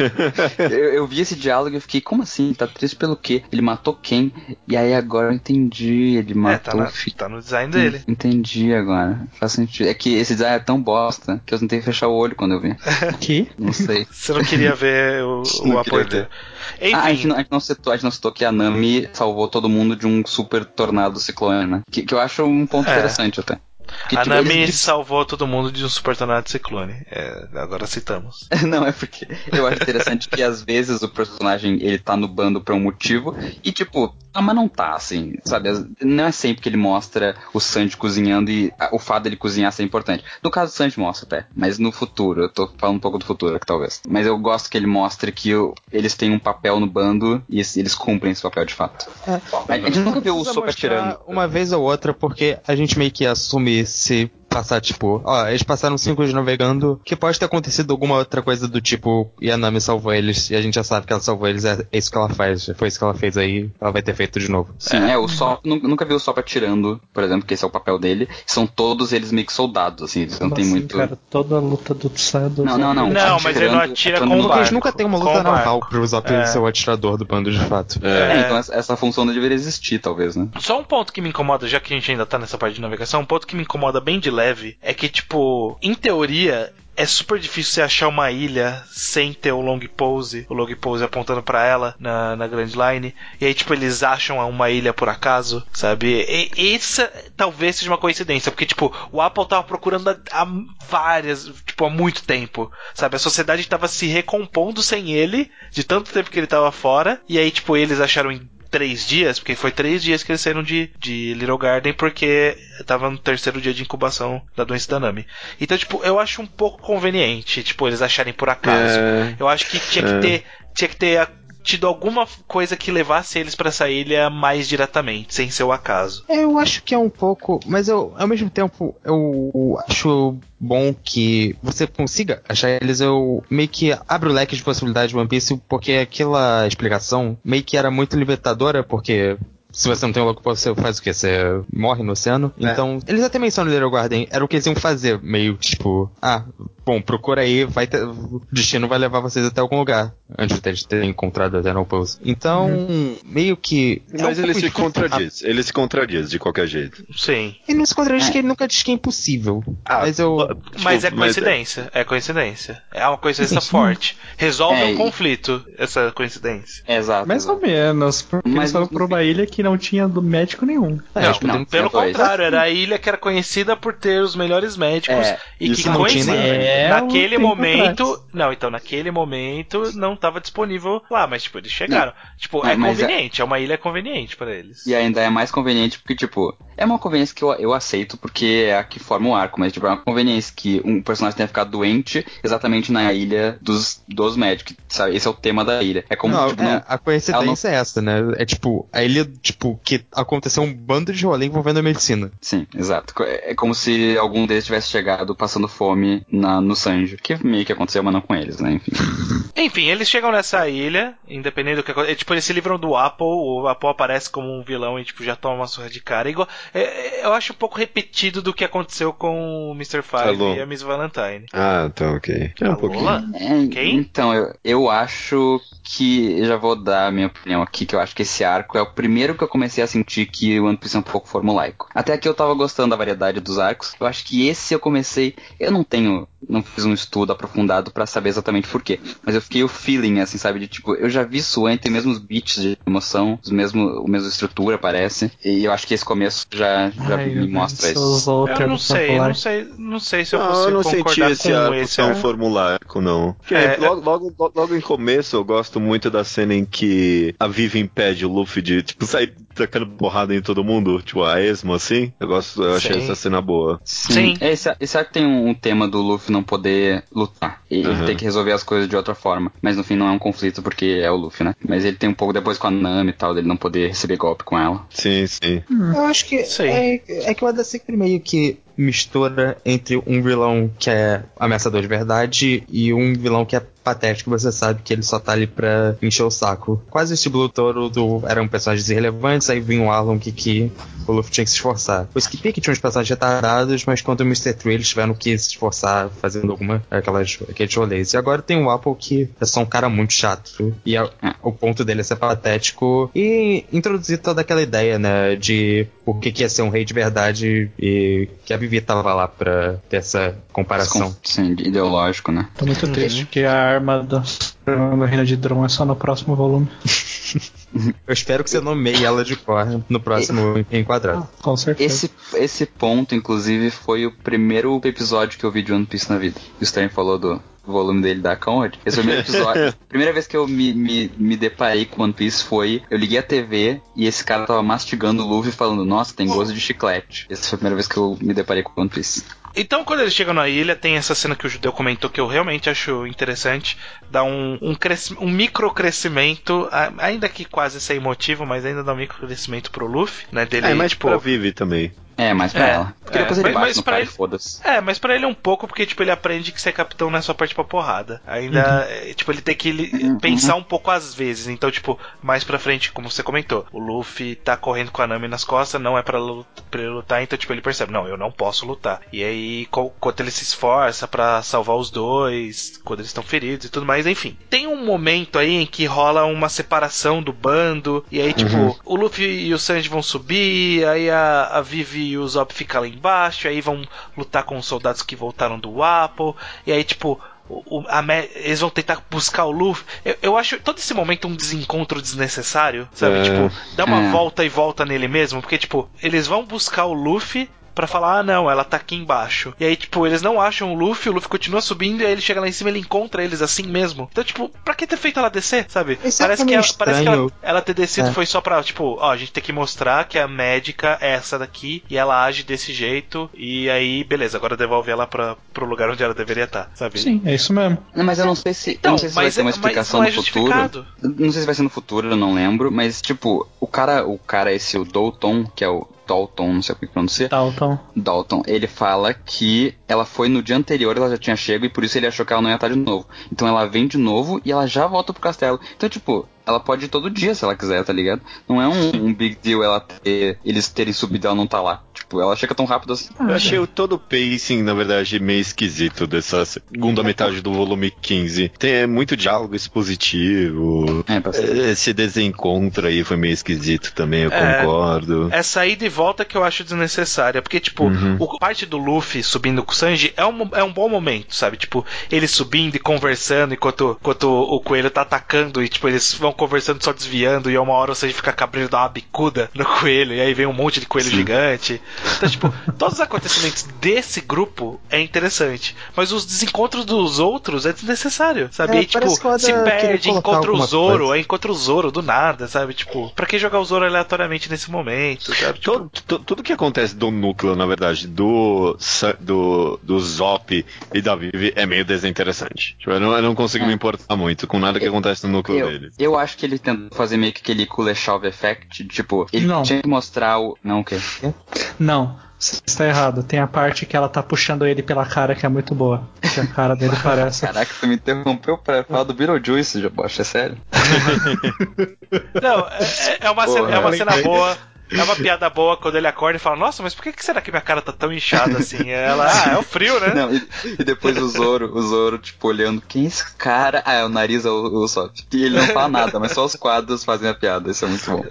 eu, eu, vi esse diálogo e fiquei, como assim? Tá triste pelo quê? Ele matou quem? E aí agora eu entendi, ele matou. É, tá, na, tá no design dele. Entendi agora. Faz sentido. É que esse design é tão bosta que eu tentei fechar o olho quando eu vi. Que? Não sei. Você não queria ver o, o apoio dele. Enfim. Ah, a, gente não, a, gente não citou, a gente não citou que a Nami salvou todo mundo de um super tornado ciclone, né? Que, que eu acho um ponto é. interessante até. Que, a tipo, Nami eles... salvou todo mundo de um super tornado ciclone. É, agora citamos. Não, é porque eu acho interessante que às vezes o personagem ele tá no bando por um motivo e tipo, ah, mas não tá assim, sabe? Não é sempre que ele mostra o Sanji cozinhando e o fato dele cozinhar ser importante. No caso do Sanji mostra até, mas no futuro, eu tô falando um pouco do futuro aqui talvez. Mas eu gosto que ele mostre que eles têm um papel no bando e eles cumprem esse papel de fato. É. A gente nunca viu o Sopra tirando. Uma vez ou outra, porque a gente meio que assume se passar, tipo, ó, eles passaram cinco dias navegando, que pode ter acontecido alguma outra coisa do tipo, e a Nami salvou eles, e a gente já sabe que ela salvou eles, é, é isso que ela faz, foi isso que ela fez aí, ela vai ter feito de novo. Sim, é, é o Sop, nunca vi o Sop atirando, por exemplo, que esse é o papel dele, são todos eles meio que soldados, assim, eles não tem assim, muito... cara, toda a luta do Tsado... Não, não, não. Não, mas ele não atira com Porque eles nunca tem uma luta naval pro Zop é. ser o atirador do bando de fato. É, é então essa função não deveria existir, talvez, né? Só um ponto que me incomoda, já que a gente ainda tá nessa parte de navegação, um ponto que me incomoda bem de leve é que, tipo, em teoria, é super difícil você achar uma ilha sem ter o long pose, o long pose apontando para ela na, na Grand Line. E aí, tipo, eles acham uma ilha por acaso, sabe? E essa talvez seja uma coincidência, porque, tipo, o Apple tava procurando há várias, tipo, há muito tempo, sabe? A sociedade tava se recompondo sem ele, de tanto tempo que ele tava fora, e aí, tipo, eles acharam três dias, porque foi três dias que eles saíram de, de Little Garden, porque tava no terceiro dia de incubação da doença da Nami. Então, tipo, eu acho um pouco conveniente, tipo, eles acharem por acaso. É, eu acho que tinha é. que ter, tinha que ter tido alguma coisa que levasse eles para essa ilha mais diretamente, sem ser o acaso. Eu acho que é um pouco, mas eu, ao mesmo tempo, eu acho bom que você consiga achar eles. Eu meio que abro o leque de possibilidades de One Piece, porque aquela explicação meio que era muito libertadora, porque se você não tem um louco, você faz o quê? Você morre no oceano? É. Então, eles até mencionam Little Garden, era o que eles iam fazer, meio tipo, ah, bom, procura aí, vai ter, o destino vai levar vocês até algum lugar, antes de eles terem encontrado a Eternal Pulse. Então, uhum. meio que... É Mas é um ele se contradiz, ele se contradiz de qualquer jeito. Sim. Ele não se contradiz é. que ele nunca diz que é impossível. Ah, mas eu... Tipo, mas é coincidência, mas é... é... coincidência. É uma coincidência sim, forte. Resolve um conflito, essa coincidência. Exato. Mais exato. ou menos, porque mas, eles foram por uma ilha que não tinha médico nenhum. Não, não, pelo contrário, era a ilha que era conhecida por ter os melhores médicos é, e que coincide. É, naquele momento. Não, então naquele momento não estava disponível lá, mas tipo, eles chegaram. Não. Tipo, é, é conveniente, é... é... uma ilha conveniente para eles. E ainda é mais conveniente porque, tipo, é uma conveniência que eu, eu aceito porque é a que forma o arco, mas tipo, é uma conveniência que um personagem tenha ficado doente exatamente na ilha dos, dos médicos, sabe? Esse é o tema da ilha. É como, não, tipo, é, não, a coincidência não... é essa, né? É tipo, a ilha, tipo, que aconteceu um bando de rolê envolvendo a medicina. Sim, exato. É como se algum deles tivesse chegado passando fome na, no Sanji, que meio que aconteceu, mas não com eles, né? Enfim. Enfim, eles chegam nessa ilha, independente do que acontece. Tipo, eles se livram do Apple, o Apple aparece como um vilão e, tipo, já toma uma surra de cara. Igual, é, é eu acho um pouco repetido do que aconteceu com o Mr. Five Alô. e a Miss Valentine. Ah, então ok. É um pouquinho. É, Quem? Então, eu, eu acho que. Eu já vou dar a minha opinião aqui, que eu acho que esse arco é o primeiro que eu comecei a sentir que o One Piece é um pouco formulaico. Até aqui eu tava gostando da variedade dos arcos. Eu acho que esse eu comecei. Eu não tenho. Não fiz um estudo aprofundado para saber exatamente por quê. Mas eu fiquei o feeling, assim, sabe? De tipo, eu já vi isso antes, tem mesmos beats de emoção, os mesmo, o mesmo estrutura, parece. E eu acho que esse começo já, já Ai, me mostra isso. Eu não sei, eu não sei, não sei se eu não, consigo eu não senti esse arco esse tão formulaico, não. É, logo, logo, logo em começo eu gosto muito da cena em que a Vivi impede o Luffy de, tipo, sair tacando porrada em todo mundo, tipo, a esmo, assim. Eu gosto, eu achei Sim. essa cena boa. Sim. Sim. Esse, esse arco tem um, um, tema do Luffy não poder lutar. E uhum. ele tem que resolver as coisas de outra forma. Mas no fim não é um conflito porque é o Luffy, né? Mas ele tem um pouco depois com a Nami e tal, dele não poder receber golpe com ela. Sim, sim. Hum. Eu acho que é, é, que o Oda sempre meio que mistura entre um vilão que é ameaçador de verdade e um vilão que é patético, você sabe que ele só tá ali pra encher o saco. Quase esse Blue Toro do, eram personagens irrelevantes, aí vinha o Arlong que, que o Luffy tinha que se esforçar. O Skip que tinha uns personagens retardados, mas quando o Mr. Tree eles tiveram que se esforçar fazendo alguma aquelas, aqueles rolês. E agora tem o Apple que é só um cara muito chato. E a, o ponto dele é ser patético e introduzir toda aquela ideia, né, de o que, que ia ser um rei de verdade e que a Vivi tava lá pra ter essa comparação. Sim, ideológico, né? Tô muito triste que a arma da, da Reina de Dron é só no próximo volume. Eu espero que você nomeie ela de cor no próximo enquadrado. Com certeza. Esse, esse ponto, inclusive, foi o primeiro episódio que eu vi de One Piece na vida. O Stern falou do volume dele da Conrad. Esse foi o primeiro episódio. primeira vez que eu me, me, me deparei com One Piece foi. Eu liguei a TV e esse cara tava mastigando o Luffy falando: Nossa, tem gosto de chiclete. Essa foi a primeira vez que eu me deparei com One Piece. Então, quando eles chegam na ilha, tem essa cena que o judeu comentou que eu realmente acho interessante. Dá um, um, um micro crescimento, ainda que quase sem motivo, mas ainda dá um micro crescimento pro Luffy, né? Dele, é, mas tipo, pra Vivi também. É, mais pra é, ela. Porque é, depois ele mas, bate mas no cara ele, foda-se. É, mas pra ele é um pouco, porque, tipo, ele aprende que ser capitão não é só parte pra porrada. Ainda, uhum. tipo, ele tem que uhum. pensar um pouco às vezes. Então, tipo, mais pra frente, como você comentou, o Luffy tá correndo com a Nami nas costas, não é pra, pra ele lutar, então, tipo, ele percebe, não, eu não posso lutar. E aí, quando ele se esforça para salvar os dois, quando eles estão feridos e tudo mais, enfim. Tem um momento aí em que rola uma separação do bando, e aí, tipo, uhum. o Luffy e o Sanji vão subir, aí a, a Vivi e o Zop ficam lá embaixo, aí vão lutar com os soldados que voltaram do Apple, e aí, tipo, o, a, eles vão tentar buscar o Luffy. Eu, eu, acho todo esse momento um desencontro desnecessário, sabe? É. Tipo, dá uma é. volta e volta nele mesmo, porque, tipo, eles vão buscar o Luffy para falar, ah, não, ela tá aqui embaixo. E aí, tipo, eles não acham o Luffy, o Luffy continua subindo, e aí ele chega lá em cima e ele encontra eles assim mesmo. Então, tipo, pra que ter feito ela descer, sabe? Isso é parece, é que ela, parece que ela, ela ter descido é. foi só pra, tipo, ó, a gente tem que mostrar que a médica é essa daqui e ela age desse jeito, e aí, beleza, agora devolve ela pra, pro lugar onde ela deveria estar, tá, sabe? Sim, é isso mesmo. Não, mas eu não sei se, então, não sei se vai ter uma é, explicação é no futuro. Não sei se vai ser no futuro, eu não lembro, mas, tipo, o cara, o cara esse, o Douton, que é o Dalton, não sei como pronuncia. Dalton. Dalton, ele fala que ela foi no dia anterior, ela já tinha chego e por isso ele achou que ela não ia estar de novo. Então ela vem de novo e ela já volta pro castelo. Então, tipo, ela pode ir todo dia se ela quiser, tá ligado? Não é um, um big deal ela ter, eles terem subido e ela não tá lá. Tipo, ela chega tão rápido assim. Eu achei todo o pacing, na verdade, meio esquisito dessa segunda metade do volume 15. Tem é, muito diálogo expositivo. É, Esse desencontro aí foi meio esquisito também, eu é, concordo. Essa ida e volta que eu acho desnecessária. Porque, tipo, uhum. o parte do Luffy subindo com o Sanji é um, é um bom momento, sabe? Tipo, ele subindo e conversando enquanto, enquanto o coelho tá atacando e, tipo, eles vão conversando só desviando, e a uma hora você fica cabreiro dar uma bicuda no coelho, e aí vem um monte de coelho Sim. gigante. Então, tipo, todos os acontecimentos desse grupo é interessante. Mas os desencontros dos outros é desnecessário, sabe? É, aí, tipo, se perde, encontra o Zoro, coisa. aí encontra o Zoro do nada, sabe? Tipo, pra que jogar o Zoro aleatoriamente nesse momento, sabe? Tipo, tudo, tudo que acontece do núcleo, na verdade, do, do, do Zop e da Vivi é meio desinteressante. Tipo, eu não, eu não consigo é. me importar muito com nada que acontece no núcleo eu, dele. Eu acho acho que ele tentou fazer meio que aquele Kuleshov Effect, tipo, ele não. tinha que mostrar o. Não, o quê? Não. Você está errado. Tem a parte que ela tá puxando ele pela cara que é muito boa. Que a cara dele parece. Caraca, você me interrompeu pra falar do Beetlejuice, já é sério? Não, é, é uma, Porra, cena, é uma cena boa. É uma piada boa quando ele acorda e fala, nossa, mas por que, que será que minha cara tá tão inchada assim? Ela, ah, é o frio, né? Não, e, e, depois o Zoro, o Zoro, tipo, olhando, quem é esse cara? Ah, é o nariz é o, o Sop. E ele não fala nada, mas só os quadros fazem a piada, isso é muito bom.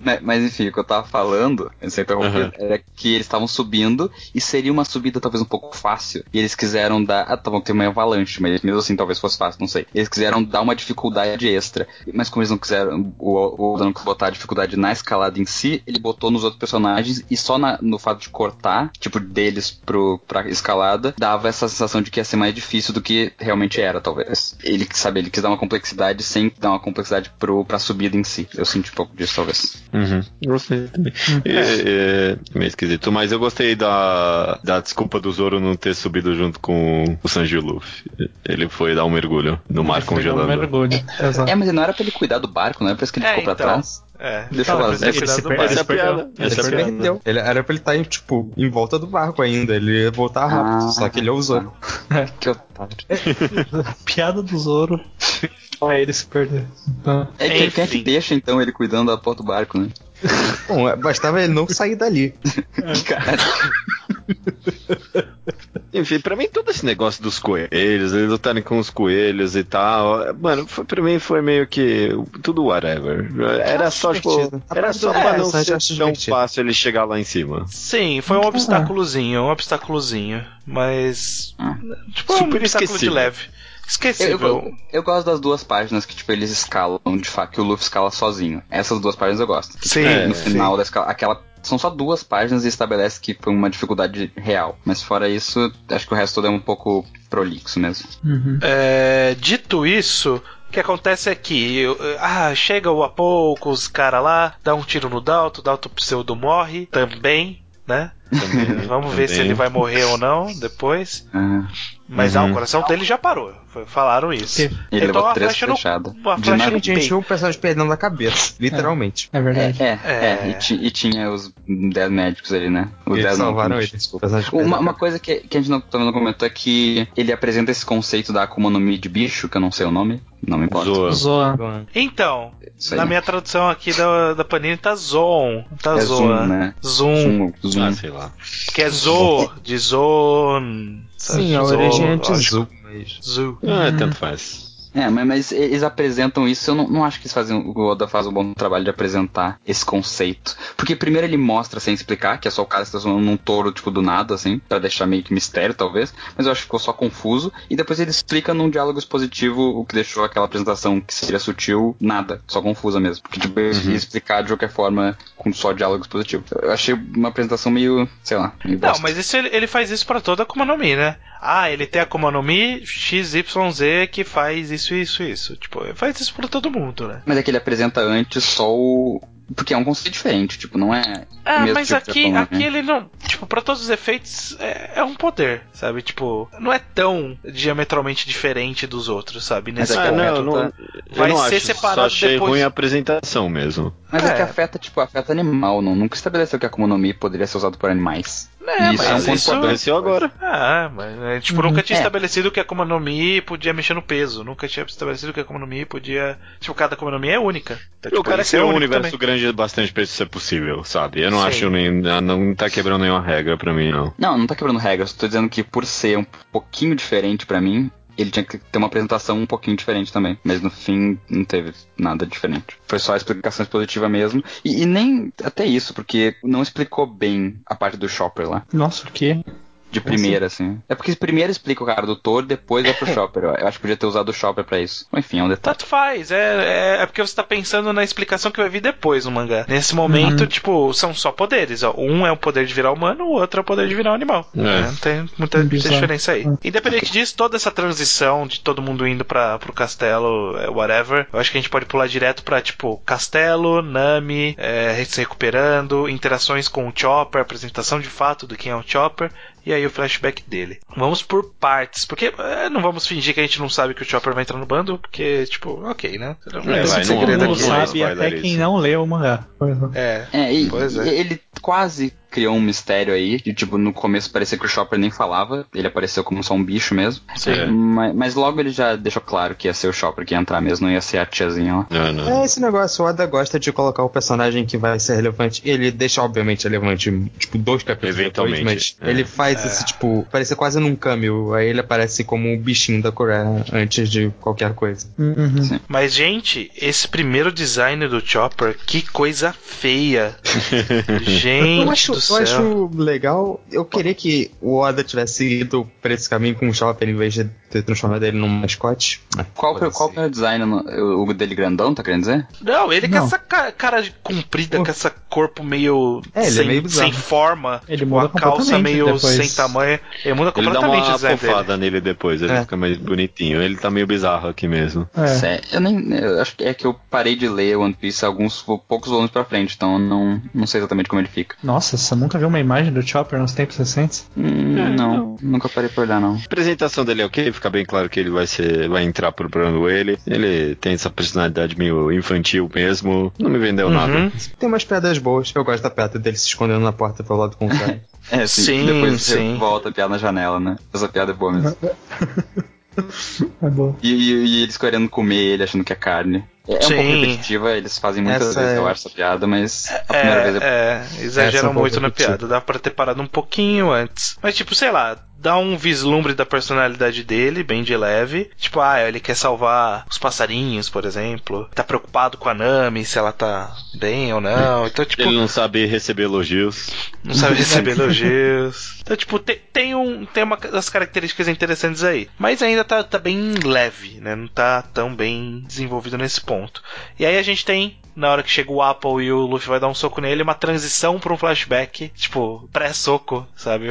mas, mas, enfim, o que eu tava falando, sem interromper, uhum. era que eles estavam subindo e seria uma subida talvez um pouco fácil. E eles quiseram dar. Ah, tá bom, tem uma avalanche, mas mesmo assim talvez fosse fácil, não sei. Eles quiseram dar uma dificuldade extra. Mas como eles não quiseram, o, o não quis botar a dificuldade na escalada em si, ele botou nos outros personagens e só na, no fato de cortar, tipo, deles pro, pra escalada, dava essa sensação de que ia ser mais difícil do que realmente era, talvez. Ele, sabe, ele quis dar uma complexidade sem dar uma complexidade pro, pra subida em si. Eu senti um pouco disso, talvez. Uhum. Gostei também. é, é, meio esquisito, mas eu gostei da, da desculpa do Zoro não ter subido junto com o Sanji Luffy. Ele foi dar um mergulho no mar congelando. Um mergulho, exato. É, mas não era pra ele cuidar do barco, não era pra isso que ele é, ficou pra então. trás. É. Deixa eu fazer. Essa, essa é a piada. Essa é a piada. Perdeu. Ele, era pra ele estar, tipo, em volta do barco ainda. Ele ia voltar rápido. Ah, só que ele. É. Que otário. piada do Zoro. Só ele se perder. Então, é que quem é que deixa, então, ele cuidando da porta do barco, né? Bom, é, bastava ele não sair dali. Cara. Enfim, pra mim todo esse negócio dos coelhos, eles lutarem com os coelhos e tal, mano, foi, pra mim foi meio que tudo whatever. Era só, tipo, era só pra não ser tão fácil ele chegar lá em cima. Sim, foi um obstáculozinho, um obstáculozinho, mas... Ah. Tipo, Super um obstáculo de leve. Esquecível. Eu, eu, eu, gosto das duas páginas que, tipo, eles escalam, de fato, que o Luffy escala sozinho. Essas duas páginas eu gosto. Que, sim. Tipo, no final sim. da escala, aquela são só duas páginas e estabelece que foi uma dificuldade real. Mas fora isso, acho que o resto todo é um pouco prolixo mesmo. Uhum. É, dito isso, o que acontece é que ah, chega o a pouco, os caras lá, dá um tiro no Dalto, o Dalto pseudo morre também, né? Também, Vamos também. ver se ele vai morrer ou não depois. Uhum. Mas uhum. ah, o coração dele já parou. Falaram isso. Ele então, levou uma flecha fechada. no, uma flecha no gente, um personagem perdendo a cabeça, literalmente. É, é verdade. É, é, é. E, e, tinha os 10 médicos ali, né? Os 10 salvaram ele. Desculpa. Uma, uma, coisa que, que a gente não, também não comentou é que ele apresenta esse conceito da Akuma no Mi de bicho, que eu não sei o nome. Não me importa. Zoa. Zoa. Então, na minha tradução aqui da, da Panini tá Zoon. Tá é Zoa. Zoom, né? Zoom. Zoom. Zoom. Ah, sei lá. Que é Zo, de Zone. Sim, a origem é de Zoo. Zoo. Ah, tanto faz. É, mas, mas, eles apresentam isso, eu não, não, acho que eles fazem, o Oda faz um bom trabalho de apresentar esse conceito. Porque primeiro ele mostra sem explicar, que é só o cara se transformando num touro, tipo, do nada, assim, para deixar meio que mistério, talvez, mas eu acho que ficou só confuso, e depois ele explica num diálogo expositivo o que deixou aquela apresentação que seria sutil, nada, só confusa mesmo. Porque, tipo, ele uhum. explicar de qualquer forma com só diálogo expositivo. Eu achei uma apresentação meio, sei lá, meio Não, mas isso ele, ele faz isso para toda a Akuma no Mi, né? Ah, ele tem a Akuma no Mi XYZ que faz isso, isso, isso. Tipo, faz isso pra todo mundo, né? Mas é que ele apresenta antes só o, porque é um conceito diferente, tipo, não é. Ah, mas tipo aqui, aqui né? ele não. Tipo, pra todos os efeitos, é, é, um poder, sabe? Tipo, não é tão diametralmente diferente dos outros, sabe? Nesse ah, não, não, tá? Vai não ser acho, separado só achei depois. ruim a apresentação mesmo. Mas é. é que afeta, tipo, afeta animal, não. Nunca estabeleceu que a Akuma no Mi poderia ser usado por animais. É, isso é um ponto isso estabeleceu agora. Ah, mas é, tipo, uhum. nunca tinha é. estabelecido que a Akuma no Mi podia mexer no peso. Nunca tinha estabelecido que a Akuma no Mi podia. Tipo, cada Akuma no Mi é única. Então, tipo, o cara é um universo também. grande bastante pra isso ser possível, sabe? Eu não Sim. acho nem. Não tá quebrando nenhuma regra pra mim, não. Não, não tá quebrando regra. Só tô dizendo que por ser um pouquinho diferente pra mim, ele tinha que ter uma apresentação um pouquinho diferente também. Mas no fim não teve nada diferente. Foi só a explicação expositiva mesmo. E, e nem até isso, porque não explicou bem a parte do shopper lá. Nossa, o quê? De primeira, assim. É porque primeiro explica o cara do touro, depois vai pro shopper. Eu acho que podia ter usado o shopper pra isso. Enfim, é um detalhe. Tanto faz, é, é, é, porque você tá pensando na explicação que vai vir depois no mangá. Nesse momento, uhum. tipo, são só poderes. Ó. Um é o poder de virar humano, o outro é o poder de virar um animal. É. É, não tem muita diferença aí. Independente disso, toda essa transição de todo mundo indo pra, pro castelo, é, whatever, eu acho que a gente pode pular direto pra, tipo, castelo, Nami, é, se recuperando, interações com o Chopper, apresentação de fato do quem é o Chopper, e aí o flashback dele. Vamos por partes, porque é, não vamos fingir que a gente não sabe que o Chopper vai entrar no bando, porque, tipo, ok, né? Não é, vai, segredo não, não sabe até quem não leu o mangá. É, é, e, pois é. ele quase criou um mistério aí, de tipo, no começo parecia que o Chopper nem falava, ele apareceu como só um bicho mesmo. Sim. Mas, mas, logo ele já deixou claro que ia ser o Chopper que ia entrar mesmo, não ia ser a tiazinha lá. Não, não. É esse negócio, o Oda gosta de colocar o personagem que vai ser relevante, ele deixa obviamente relevante, tipo, dois capítulos Eventualmente. Depois, mas é. ele faz é. esse, tipo, parecer quase num cameo, aí ele aparece como um bichinho da Coreia antes de qualquer coisa. Uhum. Mas, gente, esse primeiro design do Chopper, que coisa feia. gente eu acho, do céu. Eu acho legal. Eu queria que o Oda tivesse ido pra esse caminho com o Chopper em vez de ter transformado ele num mascote. qual que, qual que é o design? O dele grandão, tá querendo dizer? Não, ele não. com essa cara comprida, com essa corpo meio, é, sem, é meio sem forma. Ele tipo, muda a calça meio depois. sem tamanho. Ele muda completamente ele dá uma fofada nele depois, ele é. fica mais bonitinho. Ele tá meio bizarro aqui mesmo. É. Eu nem. Eu acho que é que eu parei de ler One Piece alguns poucos volumes pra frente, então eu não, não sei exatamente como ele fica. Nossa, Você nunca viu uma imagem do Chopper nos tempos recentes? Hum, é, não, não, nunca parei pra olhar, não. A apresentação dele é ok, fica bem claro que ele vai ser. vai entrar procurando ele. Ele tem essa personalidade meio infantil mesmo. Não me vendeu uhum. nada. Tem umas pedras boas. Eu gosto da pedra dele se escondendo na porta pelo lado contrário. é, sim. sim depois você sim. volta a piada na janela, né? Essa piada é boa mesmo. É bom. E, e, e, eles querendo comer ele, achando que é carne. É, é um pouco repetitiva, eles fazem muitas essa vezes, é... eu acho, essa piada, mas a primeira é, vez é... é exageram é muito na piada. Dá pra ter parado um pouquinho antes. Mas, tipo, sei lá, dá um vislumbre da personalidade dele, bem de leve. Tipo, ah, ele quer salvar os passarinhos, por exemplo. Tá preocupado com a Nami, se ela tá bem ou não. Então, tipo. Ele não sabe receber elogios. Não sabe receber elogios. Então, tipo, tem, tem, um, tem uma das características interessantes aí. Mas ainda tá, tá bem leve, né? Não tá tão bem desenvolvido nesse ponto. E aí a gente tem na hora que chega o Apple e o Luffy vai dar um soco nele, uma transição pra um flashback, tipo, pré-soco, sabe?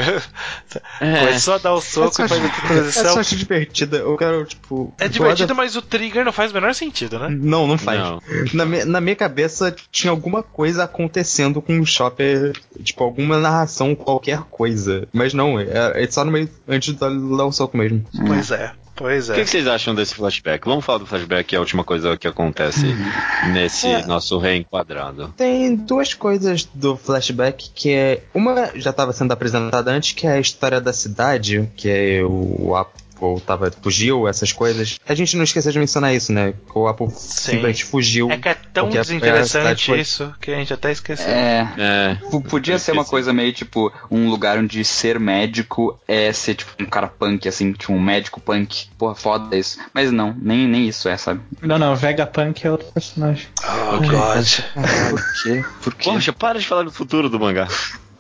É. Começou a dar o soco e faz a transição. Essa acho divertida, eu quero, tipo. É divertido, mas o trigger não faz o menor sentido, né? Não, não faz. Não. Na, minha, na minha cabeça tinha alguma coisa acontecendo com o Chopper, tipo, alguma narração, qualquer coisa. Mas não, é, é só no meio, antes de dar o soco mesmo. Pois é. Pois é. O que, que, vocês acham desse flashback? Vamos falar do flashback, que é a última coisa que acontece nesse é. nosso reenquadrado. Tem duas coisas do flashback que é. Uma já estava sendo apresentada antes, que é a história da cidade, que é o, ou tava, fugiu, essas coisas. A gente não esqueceu de mencionar isso, né? Que o Apple Sim. simplesmente fugiu. É que é tão desinteressante foi... isso que a gente até esqueceu. É. é. Podia ser uma coisa meio tipo um lugar onde ser médico é ser tipo um cara punk, assim, tipo um médico punk. Porra, foda isso. Mas não, nem, nem isso é, sabe? Não, não, Vegapunk é outro personagem. Oh, God. Por quê? Por quê? Poxa, para de falar do futuro do mangá.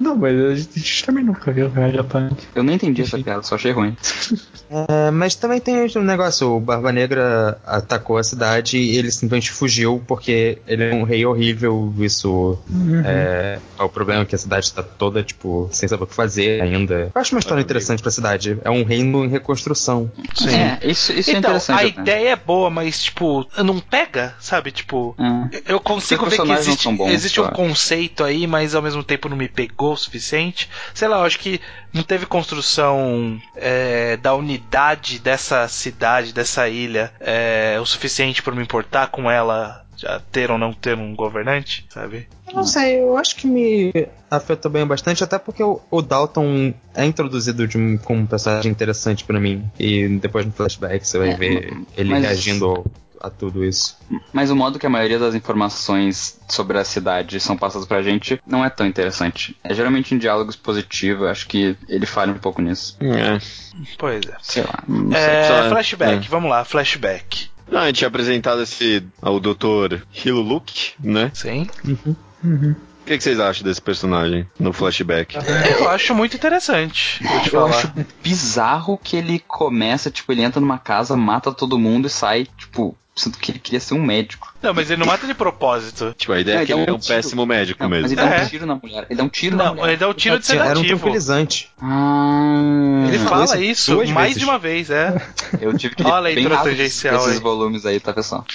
Não, mas a gente também nunca viu Vegapunk. Eu nem entendi essa piada, só achei ruim. É, mas também tem um negócio, o Barba Negra atacou a cidade e ele simplesmente fugiu porque ele é um rei horrível, isso uhum. é, é, o problema que a cidade está toda, tipo, sem saber o que fazer ainda. Eu acho uma história interessante pra cidade. É um reino em reconstrução. Sim. É, isso, isso é então, é interessante. A ideia é boa, mas, tipo, não pega, sabe? Tipo, é. eu consigo ver que existe, bons, existe um conceito aí, mas ao mesmo tempo não me pegou o suficiente. Sei lá, eu acho que não teve construção é, da unidade dessa cidade, dessa ilha, é, o suficiente para me importar com ela já ter ou não ter um governante, sabe? Eu não sei, eu acho que me afetou bem bastante, até porque o, o Dalton é introduzido de um, como um personagem interessante para mim. E depois no flashback você vai é, ver ele mas... reagindo ao a tudo isso. Mas o modo que a maioria das informações sobre a cidade são passadas pra gente não é tão interessante. É geralmente em diálogos positivos, acho que ele falha um pouco nisso. É. Pois é. Sei lá. É, flashback, é. vamos lá, flashback. Não, a gente tinha apresentado esse ao Dr. Hiluluk, né? Sim. Uhum. Uhum. O que, que, vocês acham desse personagem no flashback? Eu acho muito interessante. Eu acho bizarro que ele começa, tipo, ele entra numa casa, mata todo mundo e sai, tipo, Sinto que ele queria ser um médico. Não, mas ele não mata de propósito. Tipo, a ideia é que ele é um, tiro. péssimo médico não, mesmo. Mas ele dá um é. tiro na mulher. Ele dá um tiro não, na mulher. Ele dá um tiro de sedativo. Era um tranquilizante. Ah, ele fala isso mais vezes. de uma vez, é. Eu tive que Olha a leitura tangencial esses aí. volumes aí, tá pessoal?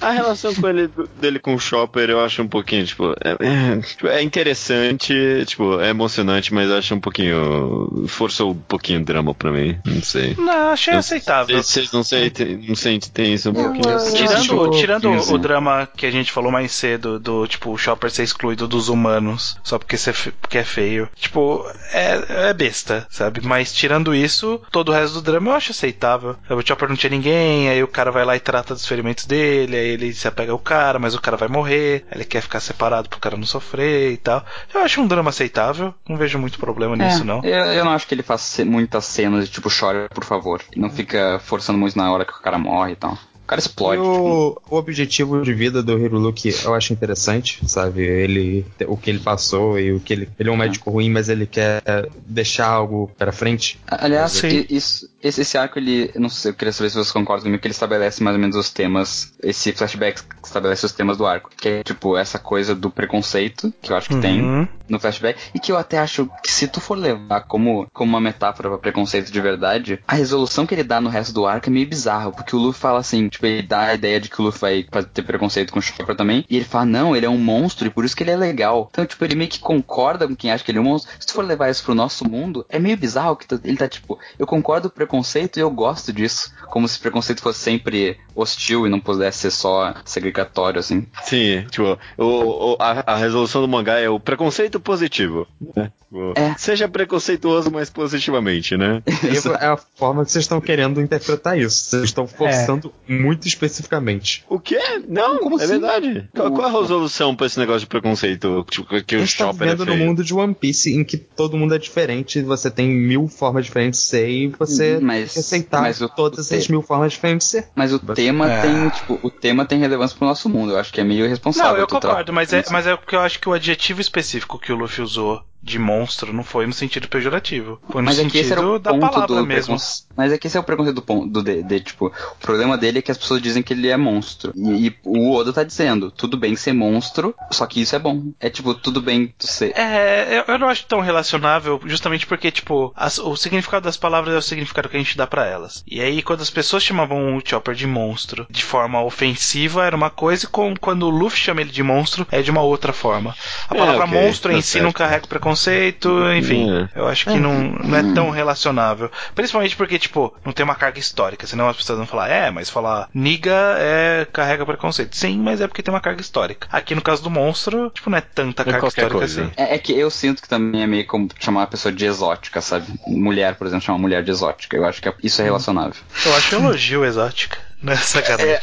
a relação com ele, dele com o Chopper eu acho um pouquinho, tipo, é, é, é interessante, tipo, é emocionante, mas eu acho um pouquinho. forçou um pouquinho o drama pra mim. Não sei. Não, achei eu, aceitável. Vocês não, sei, não sentem isso um pouquinho? tirando tirando o, o, drama que a gente falou mais cedo, do tipo, o Chopper ser excluído dos humanos só porque, ser, porque é feio. Tipo, é, é besta, sabe? Mas tirando isso, todo o resto do drama eu acho aceitável. O Chopper não tinha ninguém, aí o cara vai lá e trata dos ferimentos dele, aí ele se apega ao cara, mas o cara vai morrer, ele quer ficar separado pro cara não sofrer e tal. Eu acho um drama aceitável, não vejo muito problema é, nisso, não. Eu, eu, não acho que ele faça muitas cenas de tipo, chora, por favor. Não fica forçando muito na hora que o cara morre e tal. O cara explode. O, tipo... o, objetivo de vida do Hiruluki eu acho interessante, sabe? Ele, o que ele passou e o que ele. Ele é um médico ruim, mas ele quer deixar algo para frente. Aliás, isso, esse, esse arco, ele. Não sei, eu queria saber se vocês concordam comigo, que ele estabelece mais ou menos os temas. Esse flashback estabelece os temas do arco. Que é, tipo, essa coisa do preconceito, que eu acho que uhum. tem no flashback. E que eu até acho que se tu for levar como, como uma metáfora para preconceito de verdade, a resolução que ele dá no resto do arco é meio bizarro. Porque o Luffy fala assim: tipo, ele dá a ideia de que o Luffy vai ter preconceito com o Chopper também. E ele fala, não, ele é um monstro e por isso que ele é legal. Então, tipo, ele meio que concorda com quem acha que ele é um monstro. Se tu for levar isso pro nosso mundo, é meio bizarro que ele tá tipo, eu concordo com preconceito e eu gosto disso. Como se preconceito fosse sempre hostil e não pudesse ser só segregatório, assim. Sim, tipo, o, o a, a, resolução do mangá é o preconceito positivo. Né? É. Seja preconceituoso, mas positivamente, né? Essa é a forma que vocês estão querendo interpretar isso. Vocês estão forçando é. Muito especificamente. O quê? Não, Como é assim? verdade. Qual, qual, é a resolução pra esse negócio de preconceito tipo, que o Chopper tá vivendo é no mundo de One Piece em que todo mundo é diferente, você tem mil formas diferentes de ser e você mas, tem que aceitar mas o, todas essas mil formas diferentes de ser. Mas o você... tema é. tem, tipo, o tema tem relevância pro nosso mundo. Eu acho que é meio irresponsável. Não, eu concordo, mas é, mas é porque eu acho que o adjetivo específico que o Luffy usou de monstro não foi no sentido pejorativo. Foi no mas sentido é que esse era o da palavra mesmo. Mas é que esse é o preconceito do ponto do de, de, tipo, o problema dele é que as pessoas dizem que ele é monstro. E, e, o Oda tá dizendo, tudo bem ser monstro, só que isso é bom. É tipo, tudo bem tu ser. É, eu, eu não acho tão relacionável, justamente porque, tipo, as, o significado das palavras é o significado que a gente dá para elas. E aí, quando as pessoas chamavam o Chopper de monstro de forma ofensiva, era uma coisa, e com, quando o Luffy chama ele de monstro, é de uma outra forma. A é, palavra okay, monstro tá em si não carrega preconceito preconceito, enfim. É. Eu acho que não, não é tão relacionável. Principalmente porque, tipo, não tem uma carga histórica, senão as pessoas vão falar, é, mas falar niga é carrega preconceito. Sim, mas é porque tem uma carga histórica. Aqui no caso do monstro, tipo, não é tanta é carga histórica coisa. assim. É, é, que eu sinto que também é meio como chamar uma pessoa de exótica, sabe? Mulher, por exemplo, chamar uma mulher de exótica. Eu acho que isso é relacionável. Eu acho elogio exótica. Nessa né? sacanagem.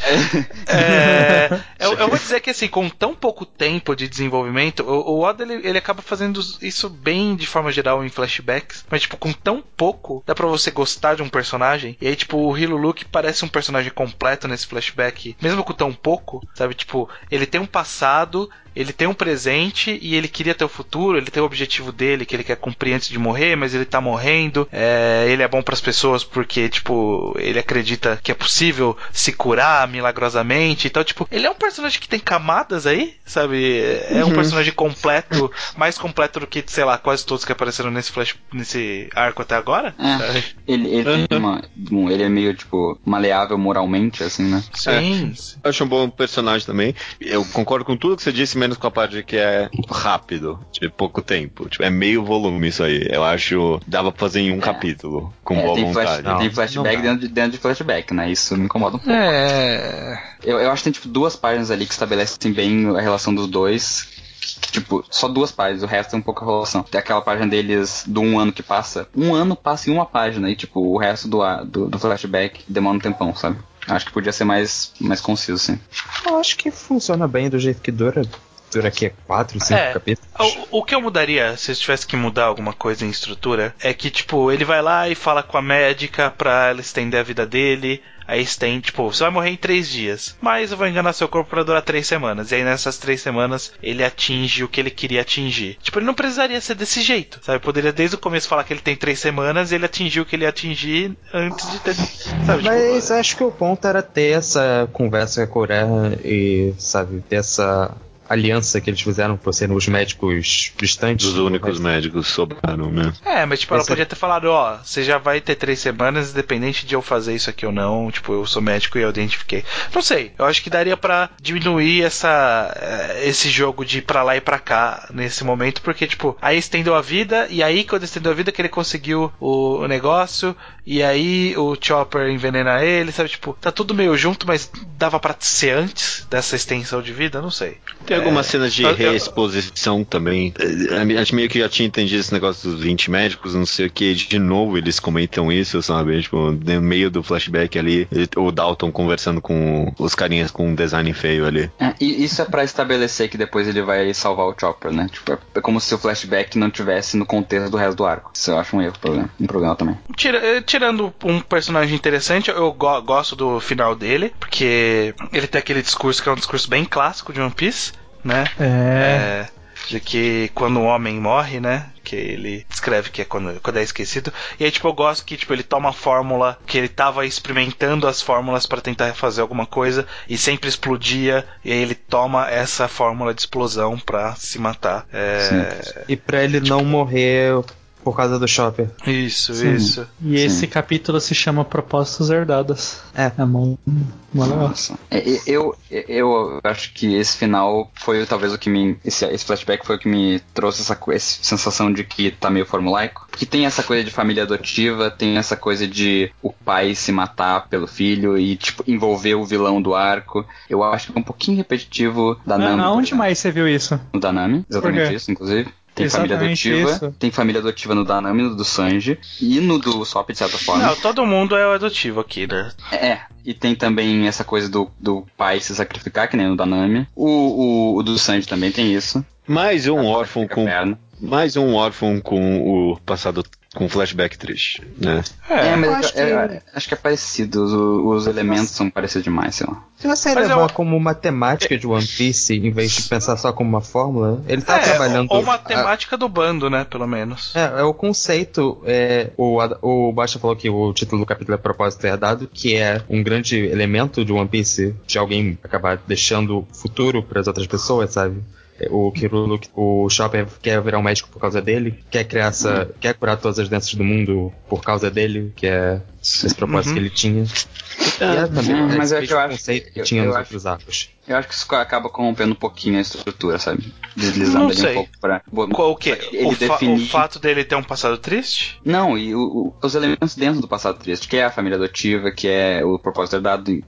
É, é, eu, eu, vou dizer que assim, com tão pouco tempo de desenvolvimento, o, o Oda ele, ele acaba fazendo isso bem de forma geral em flashbacks, mas tipo, com tão pouco, dá pra você gostar de um personagem. E aí, tipo, o Hiluluke parece um personagem completo nesse flashback, mesmo com tão pouco, sabe? Tipo, ele tem um passado, ele tem um presente e ele queria ter o futuro, ele tem o objetivo dele que ele quer cumprir antes de morrer, mas ele tá morrendo. É, ele é bom para as pessoas porque, tipo, ele acredita que é possível se curar milagrosamente. Então, tipo, ele é um personagem que tem camadas aí, sabe? É um uhum. personagem completo, mais completo do que, sei lá, quase todos que apareceram nesse flash, nesse arco até agora. É. Ele, ele, uhum. uma, ele é meio, tipo, maleável moralmente, assim, né? Sim. É. Eu acho um bom personagem também. Eu concordo com tudo que você disse, menos com a parte que é rápido, de pouco tempo. Tipo, é meio volume isso aí. Eu acho dava pra fazer em um é. capítulo, com é, boa tem vontade. Flash, não, tem flashback dentro de, dentro de flashback, né? Isso me incomoda um pouco. É. Eu, eu acho que tem tipo duas páginas ali que estabelecem bem a relação dos dois tipo, só duas páginas, o resto é um pouco a relação. Tem aquela página deles do um ano que passa. Um ano passa em uma página e, tipo, o resto do, do, do flashback demora um tempão, sabe? Acho que podia ser mais, mais conciso, sim. Eu acho que funciona bem do jeito que dura estrutura aqui é 4, 5 é, capítulos. O, o, que eu mudaria, se eu tivesse que mudar alguma coisa em estrutura, é que, tipo, ele vai lá e fala com a médica pra ela estender a vida dele. Aí estende, tipo, você vai morrer em três dias, mas eu vou enganar seu corpo para durar três semanas. E aí nessas três semanas ele atinge o que ele queria atingir. Tipo, ele não precisaria ser desse jeito, sabe? Poderia desde o começo falar que ele tem três semanas e ele atingiu o que ele ia atingir antes de ter. Sabe, mas tipo, acho que o ponto era ter essa conversa com a Coreia e, sabe, ter essa aliança que eles fizeram por serem os médicos distantes. Os únicos médicos sobraram, né? É, mas tipo, ela podia ter falado, ó, você já vai ter três semanas, independente de eu fazer isso aqui ou não, tipo, eu sou médico e eu identifiquei. Não sei, eu acho que daria para diminuir essa eh, esse jogo de ir pra lá e pra cá nesse momento, porque, tipo, aí estendeu a vida, e aí quando estendeu a vida que ele conseguiu o, o negócio, e aí o Chopper envenena ele, sabe? Tipo, tá tudo meio junto, mas dava para ser antes dessa extensão de vida? Não sei. Tem algumas é, cenas de reexposição também. A gente meio que já tinha entendido esse negócio dos 20 médicos, não sei o que. De novo, eles comentam isso, sabe? Tipo, no meio do flashback ali, o Dalton conversando com os carinhas com um design feio ali. É, e isso é para estabelecer que depois ele vai salvar o Chopper, né? Tipo, é como se o flashback não tivesse no contexto do resto do arco. Isso eu acho um erro, problema, um problema também. Tira, eh, tirando um personagem interessante, eu go gosto do final dele, porque ele tem aquele discurso que é um discurso bem clássico de One Piece, né? É. é de que quando o homem morre, né? Que ele descreve que é quando, quando é esquecido. E aí, tipo, eu gosto que tipo, ele toma a fórmula, que ele tava experimentando as fórmulas para tentar fazer alguma coisa e sempre explodia. E aí ele toma essa fórmula de explosão pra se matar. É... E pra ele tipo, não morrer por causa do Chopper. Isso, Sim. isso. E Sim. esse capítulo se chama Propósitos Herdados. É. É mó, Nossa. É, eu, eu, eu acho que esse final foi talvez o que me. Esse, esse flashback foi o que me trouxe essa, essa sensação de que tá meio formulaico. Porque tem essa coisa de família adotiva, tem essa coisa de o pai se matar pelo filho e, tipo, envolver o vilão do arco. Eu acho que é um pouquinho repetitivo da Nami. Aonde mais você viu isso? No Danami, exatamente isso, inclusive. Tem Exatamente família adotiva, isso. tem família adotiva no Danami, no do Sanji e no do Sop, de certa forma. Não, todo mundo é adotivo aqui, né? É, e tem também essa coisa do, do pai se sacrificar, que nem no Danami. O, o, o do Sanji também tem isso. Mais um órfão com. Mais um órfão com o passado com flashback triste, né? É, é mas acho, é, que... É, acho que é parecido, os, os elementos são parecidos demais, sei lá. Se você mas levar eu... como matemática de One Piece, em vez de pensar só como uma fórmula, ele tá é, trabalhando... Ou matemática a... do bando, né, pelo menos. É, é o conceito, é, o, o Baixa falou que o título do capítulo é propósito herdado, que é um grande elemento de One Piece, de alguém acabar deixando futuro para as outras pessoas, sabe? O Kirulu, o Chopper quer virar um médico por causa dele, quer criar essa, uhum. quer curar todas as doenças do mundo por causa dele, que é esse propósito uhum. que ele tinha. É, também, é, mas é que eu acho que tinha eu, nos outros arcos. Eu acho que isso acaba corrompendo um pouquinho a estrutura, sabe? Deslizando ali um pouco pra. Qual o quê? Ele o, definir... o fato dele ter um passado triste? Não, e o, o, os elementos dentro do passado triste, que é a família adotiva, que é o propósito herdado em,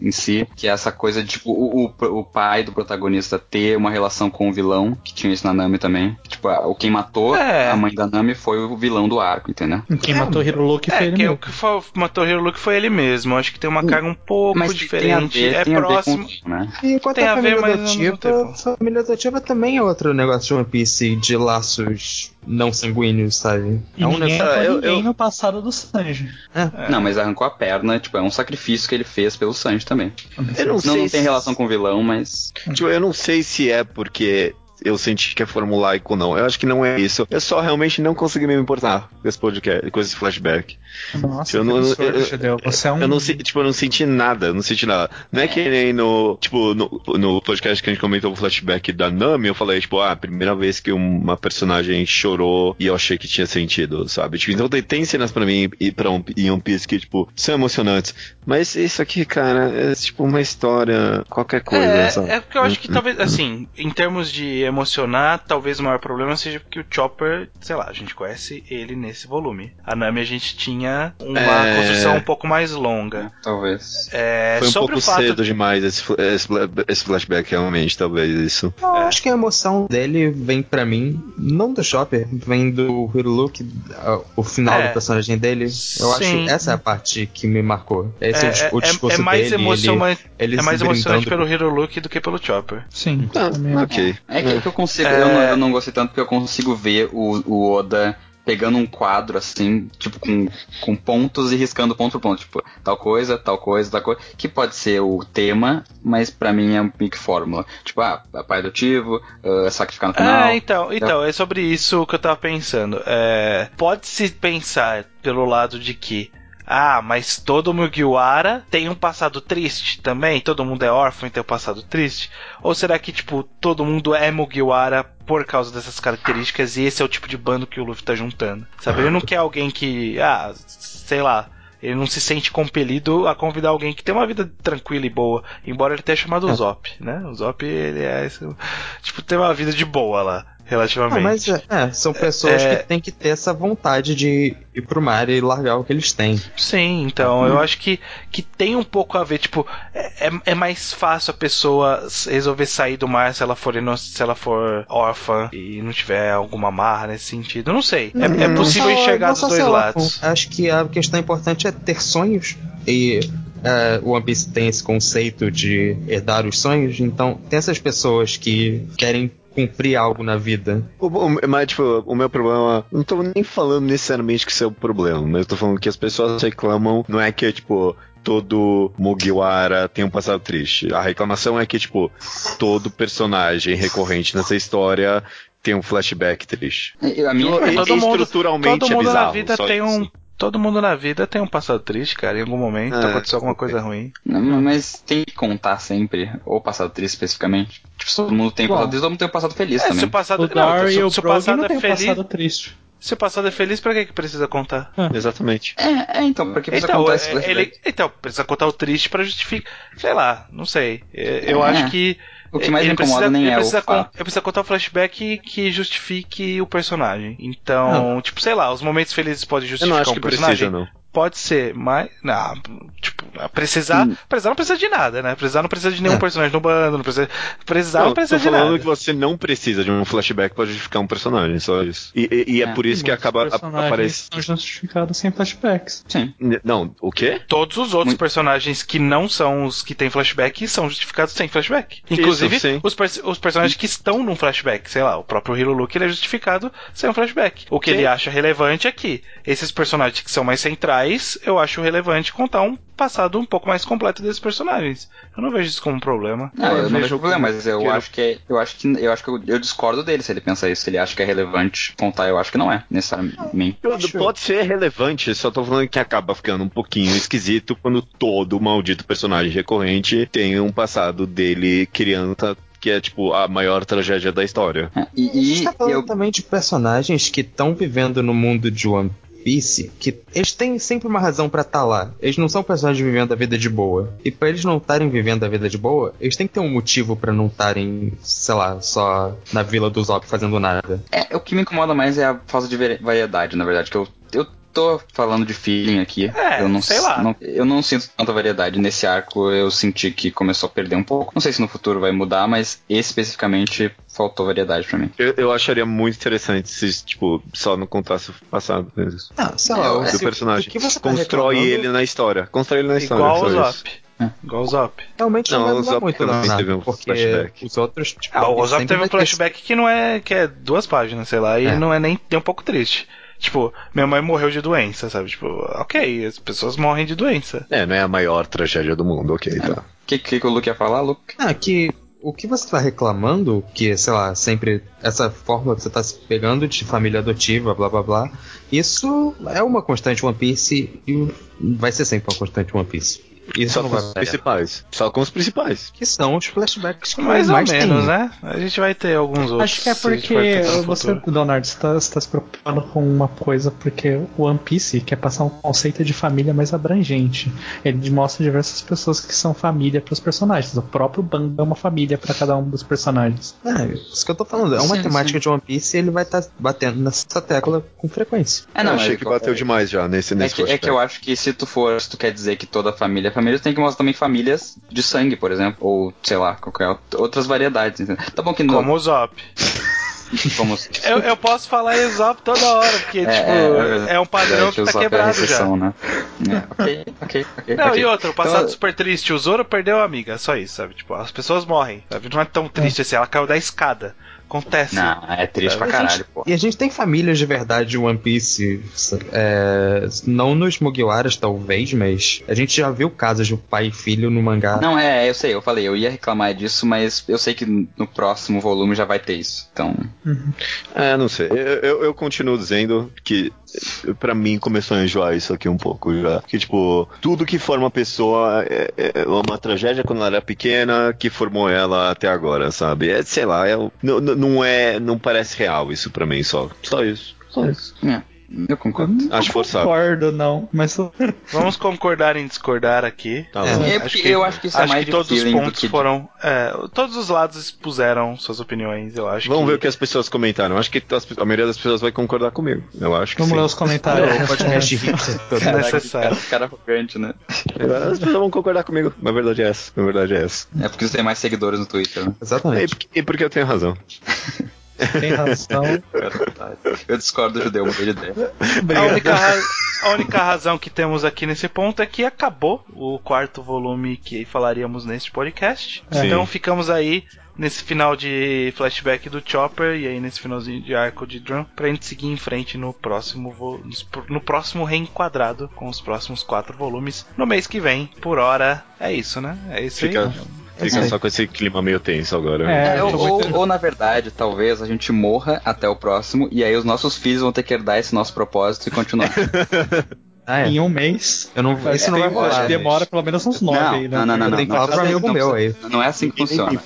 em si, que é essa coisa de, tipo, o, o, pai do protagonista ter uma relação com o vilão, que tinha isso na Nami também. Tipo, o quem matou é. a mãe da Nami foi o vilão do arco, entendeu? Quem é, matou Hiruluki é, foi ele quem, mesmo. que foi, matou Hiruluki foi ele mesmo. Acho que tem uma carga um pouco Mas diferente. Ver, é próximo. Com, né? E enquanto tem a, a família ver, adotiva, a família adotiva também é outro negócio de One Piece de laços não sanguíneos, sabe? E é um ninguém negócio. Eu, eu... no passado do Sanji. É. Não, mas arrancou a perna, tipo, é um sacrifício que ele fez pelo Sanji também. Eu não, não sei não tem relação com o vilão, mas. Tipo, eu não sei se é porque eu senti que é formulaico ou não. Eu acho que não é isso. Eu só realmente não consegui me importar com esse podcast, com esse flashback. Nossa, eu não, absurdo, eu, Você é um... eu não tipo, eu não senti nada, não senti nada. Não é que nem no, tipo, no, no podcast que a gente comentou o flashback da Nami, eu falei, tipo, ah, primeira vez que uma personagem chorou e eu achei que tinha sentido, sabe? Tipo, então tem, tem cenas pra mim e pra um, em One Piece que, tipo, são emocionantes. Mas isso aqui, cara, é tipo uma história, qualquer coisa, é, sabe? É porque eu acho que talvez, assim, em termos de emocionar, talvez o maior problema seja porque o Chopper, sei lá, a gente conhece ele nesse volume. A Nami a gente tinha uma é... construção um pouco mais longa. Talvez. É, Foi um pouco cedo de... demais esse, esse, esse, flashback, realmente, talvez isso. Eu é. acho que a emoção dele vem para mim, não do Chopper, vem do Hiruluki, o final é. do personagem dele. Eu Sim. acho que essa é a parte que me marcou. Esse é, o, o é, discurso é mais dele. Emocionante, ele, ele é mais emocionante pelo Hiruluki do que pelo Chopper. Sim. Ah, ok. É que, que eu consigo, eu não, eu, não, gostei tanto porque eu consigo ver o, o Oda pegando um quadro assim, tipo, com, com pontos e riscando ponto por ponto, tipo, tal coisa, tal coisa, tal coisa, que pode ser o tema, mas para mim é um pique fórmula. Tipo, ah, pai adotivo, uh, sacrificar no final. É, então, então, é sobre isso que eu tava pensando. É, Pode-se pensar pelo lado de que ah, mas todo Mugiwara tem um passado triste também? Todo mundo é órfão e tem um passado triste? Ou será que, tipo, todo mundo é Mugiwara por causa dessas características e esse é o tipo de bando que o Luffy tá juntando? Sabe? Ele não quer alguém que, ah, sei lá, ele não se sente compelido a convidar alguém que tem uma vida tranquila e boa, embora ele tenha chamado o é. Zop, né? O Zop, ele é, tipo, tem uma vida de boa lá relativamente. Ah, mas é, é são pessoas é... que têm que ter essa vontade de ir pro mar e largar o que eles têm. Sim, então uhum. eu acho que, que tem um pouco a ver, tipo, é, é mais fácil a pessoa resolver sair do mar se ela for se ela for órfã e não tiver alguma marra nesse sentido. não sei. É, é possível só, enxergar dos dois lados. Acho que a questão importante é ter sonhos e Uh, o One Piece tem esse conceito de herdar os sonhos, então tem essas pessoas que querem cumprir algo na vida. O, o, mas, tipo, o meu problema. Não tô nem falando necessariamente que isso é o problema, mas eu tô falando que as pessoas reclamam, não é que, tipo, todo Mugiwara tem um passado triste. A reclamação é que, tipo, todo personagem recorrente nessa história tem um flashback triste. A minha todo, todo mundo, estruturalmente todo mundo é bizarro, na vida tem um Todo mundo na vida tem um passado triste, cara. Em algum momento é, aconteceu alguma coisa ruim. Não, mas tem que contar sempre, ou passado triste especificamente. Tipo, todo mundo tem um passado triste, todo mundo tem um passado feliz é, também. Se o passado, o não, se, se o passado é feliz. Passado triste. Se o passado é feliz, pra que, que precisa contar? Exatamente. É, é, então, pra que precisa Então, contar esse é, ele, então, precisa contar o triste pra justificar. Sei lá, não sei. É, Eu É. acho que. O que mais ele me incomoda precisa, nem ele é o precisa con- fato. Ele precisa contar um flashback que justifique o personagem. Então, tipo, sei lá, os momentos felizes podem Eu justificar não acho um personagem. precisa, não. Pode ser, mas. Não, tipo, precisar. Hum. Precisar não precisa de nada, né? Precisar não precisa de nenhum É. personagem no bando, não precisa. Precisar não, Não, precisa tô de falando nada. que você não precisa de um flashback pra justificar um personagem, só isso. E, e- e é, É. por isso que acaba aparecendo. são justificados sem flashbacks. Sim. Não, o quê? Todos os outros Muito- personagens que não são os que têm flashback são justificados sem flashback. Inclusive, sim. os, pers- os personagens que estão num flashback, sei lá, o próprio Hiro Luke ele é justificado sem um flashback. O que Sim. ele acha relevante é que esses personagens que são mais centrais, eu acho relevante contar um passado um pouco mais completo desses personagens. Eu não vejo isso como um problema. Não, eu, não vejo problema, mas eu eu- acho que é, eu acho que eu acho que eu, eu discordo dele se ele pensa isso, se ele acha que é relevante contar, eu acho que não é, necessariamente. Pode ser relevante, só tô falando que acaba ficando um pouquinho esquisito quando todo maldito personagem recorrente tem um passado dele criança que é tipo a maior tragédia da história. É, a gente E, tá e falando eu também de personagens que estão vivendo no mundo de One Piece, que eles têm sempre uma razão pra estar lá. Eles não são personagens vivendo a vida de boa. E pra eles não estarem vivendo a vida de boa, eles têm que ter um motivo pra não estarem, sei lá, só na vila do Zop fazendo nada. É, o que me incomoda mais é a falta de vari- variedade, na verdade, que eu, eu tô falando de feeling aqui. É, eu não sei lá. não- eu não sinto tanta variedade. Nesse arco eu senti que começou a perder um pouco. Não sei se no futuro vai mudar, mas especificamente faltou variedade pra mim. Eu, eu acharia muito interessante se, tipo, só não contasse o passado mesmo. Ah, sei É, lá, o- o, personagem. que você tá Constrói reclamando, ele na história. Constrói ele na história. Igual o Zop. isso. Igual o Zop. Realmente não, Não, vai o mudar Zop muito também não, nada, teve um porque flashback. os outros... Tipo, Ah, o Zop teve um ter- flashback que não é. que é duas páginas, sei lá, e É. não é nem, nem um pouco triste. Tipo, minha mãe morreu de doença, sabe? Tipo, ok, as pessoas morrem de doença. É, não é a maior tragédia do mundo, ok, tá. O que, que, que o Luke ia falar, Luke? Ah, que o que você tá reclamando, que, sei lá, sempre essa forma que você tá se pegando de família adotiva, blá blá blá, isso é uma constante One Piece e vai ser sempre uma constante One Piece. Isso Só não com os principais. Só com os principais. Que são os flashbacks que Mais ou mais menos, tem. né? A gente vai ter alguns outros. Acho que é a porque você. Leonardo, você tá, tá se preocupando com uma coisa, porque o One Piece quer passar um conceito de família mais abrangente. Ele mostra diversas pessoas que são família para os personagens. O próprio bando é uma família para cada um dos personagens. É, isso que eu tô falando. É uma Sim, temática de One Piece e ele vai estar batendo nessa tecla com frequência. É, eu mas achei é que bateu demais já nesse, É nesse que, é que eu acho que se tu for, se tu quer dizer que toda família é família, tu tem que mostrar também famílias de sangue, por exemplo. Ou, sei lá, qualquer outra- outras variedades. Entendeu? Tá bom que não. Como o Zop. como- Eu, eu posso falar Zop toda hora, porque, É, tipo, é, é, é um padrão É, que o tá é quebrado já. exceção, Né? É, ok, ok, ok. Não, ok. e outra, o passado Então, super triste, o Zoro perdeu a amiga, só isso, sabe? Tipo, as pessoas morrem, sabe? Não é tão triste assim, ela caiu da escada. Acontece. Não, é triste pra E a caralho, gente- pô. E a gente tem famílias de verdade de One Piece. é, não nos Mugiwaras, talvez, mas a gente já viu casos de pai e filho no mangá. Não, é, eu sei, eu falei, eu ia reclamar disso, mas eu sei que no próximo volume já vai ter isso. Então, É, não sei. Eu, eu, eu continuo dizendo que pra mim começou a enjoar isso aqui um pouco já. Que, tipo, tudo que forma a pessoa é, é uma tragédia quando ela era pequena que formou ela até agora, sabe? É, sei lá, é, não, não- é. Não parece real isso pra mim só. Só isso. Só isso. é, eu concordo. Acho forçado. Concordo, não, mas Vamos concordar em discordar aqui. Tá É. bom. É, porque eu acho que isso é acho mais que todos os pontos que foram. é, todos os lados expuseram suas opiniões, eu acho. Vamos que... ver o que as pessoas comentaram. Acho que as- a maioria das pessoas vai concordar comigo. Eu acho que vamos sim. ler os comentários. O podcast. É necessário. Cara, arrogante, né? As pessoas vão concordar comigo. A verdade é essa. A verdade é essa. É porque você tem mais seguidores no Twitter, né? E Exatamente. porque, e porque eu tenho razão. Tem razão. Eu discordo do judeu, mudei de ideia. A única, a única razão que temos aqui nesse ponto é que acabou o quarto volume que falaríamos neste podcast. Sim. Então ficamos aí nesse final de flashback do Chopper e aí nesse finalzinho de arco de Drum pra gente seguir em frente no próximo vo- no próximo reenquadrado com os próximos quatro volumes no mês que vem. Por hora é isso, né? É isso Fica, aí. Fica só com esse clima meio tenso agora. É, É, eu ou, ou- ou, na verdade, talvez a gente morra até o próximo e aí os nossos filhos vão ter que herdar esse nosso propósito e continuar. ah, é. em um mês. Eu não, isso não vai rolar. Demora pelo menos uns nove não, aí, né? Não, não, não. Eu tenho que falar pra amigo meu aí. Não é assim que funciona.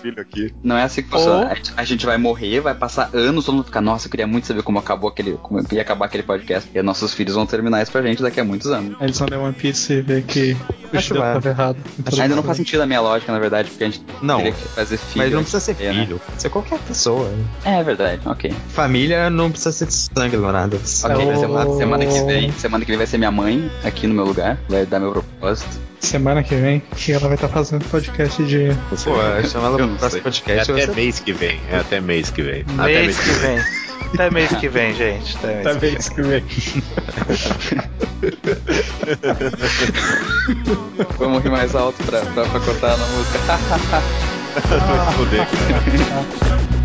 Não é assim que funciona. A gente vai morrer, vai passar anos, todo mundo ficar, nossa, eu queria muito saber como acabou aquele. como ia acabar aquele podcast. E nossos filhos vão terminar isso pra gente daqui a muitos anos. Eles vão ler One Piece e ver que Acho tava errado. Ainda não faz sentido a minha lógica, na verdade, porque a gente não, teria que fazer filho. Mas não precisa ser né? filho, pode ser qualquer pessoa. É verdade, ok. Família não precisa ser de sangue, Leonardo. Ok, é semana, semana que vem. Semana que vem vai ser minha mãe aqui no meu lugar, vai dar meu propósito. Semana que vem, que ela vai estar tá fazendo podcast de. Pô, chama ela pro próximo podcast. É até mês que vem. É até mês que vem. Mês, até mês que vem. Até mês que vem, gente. Até mês, que vem. Vamos rir mais alto pra, pra, pra cortar na música. Vai foder, cara.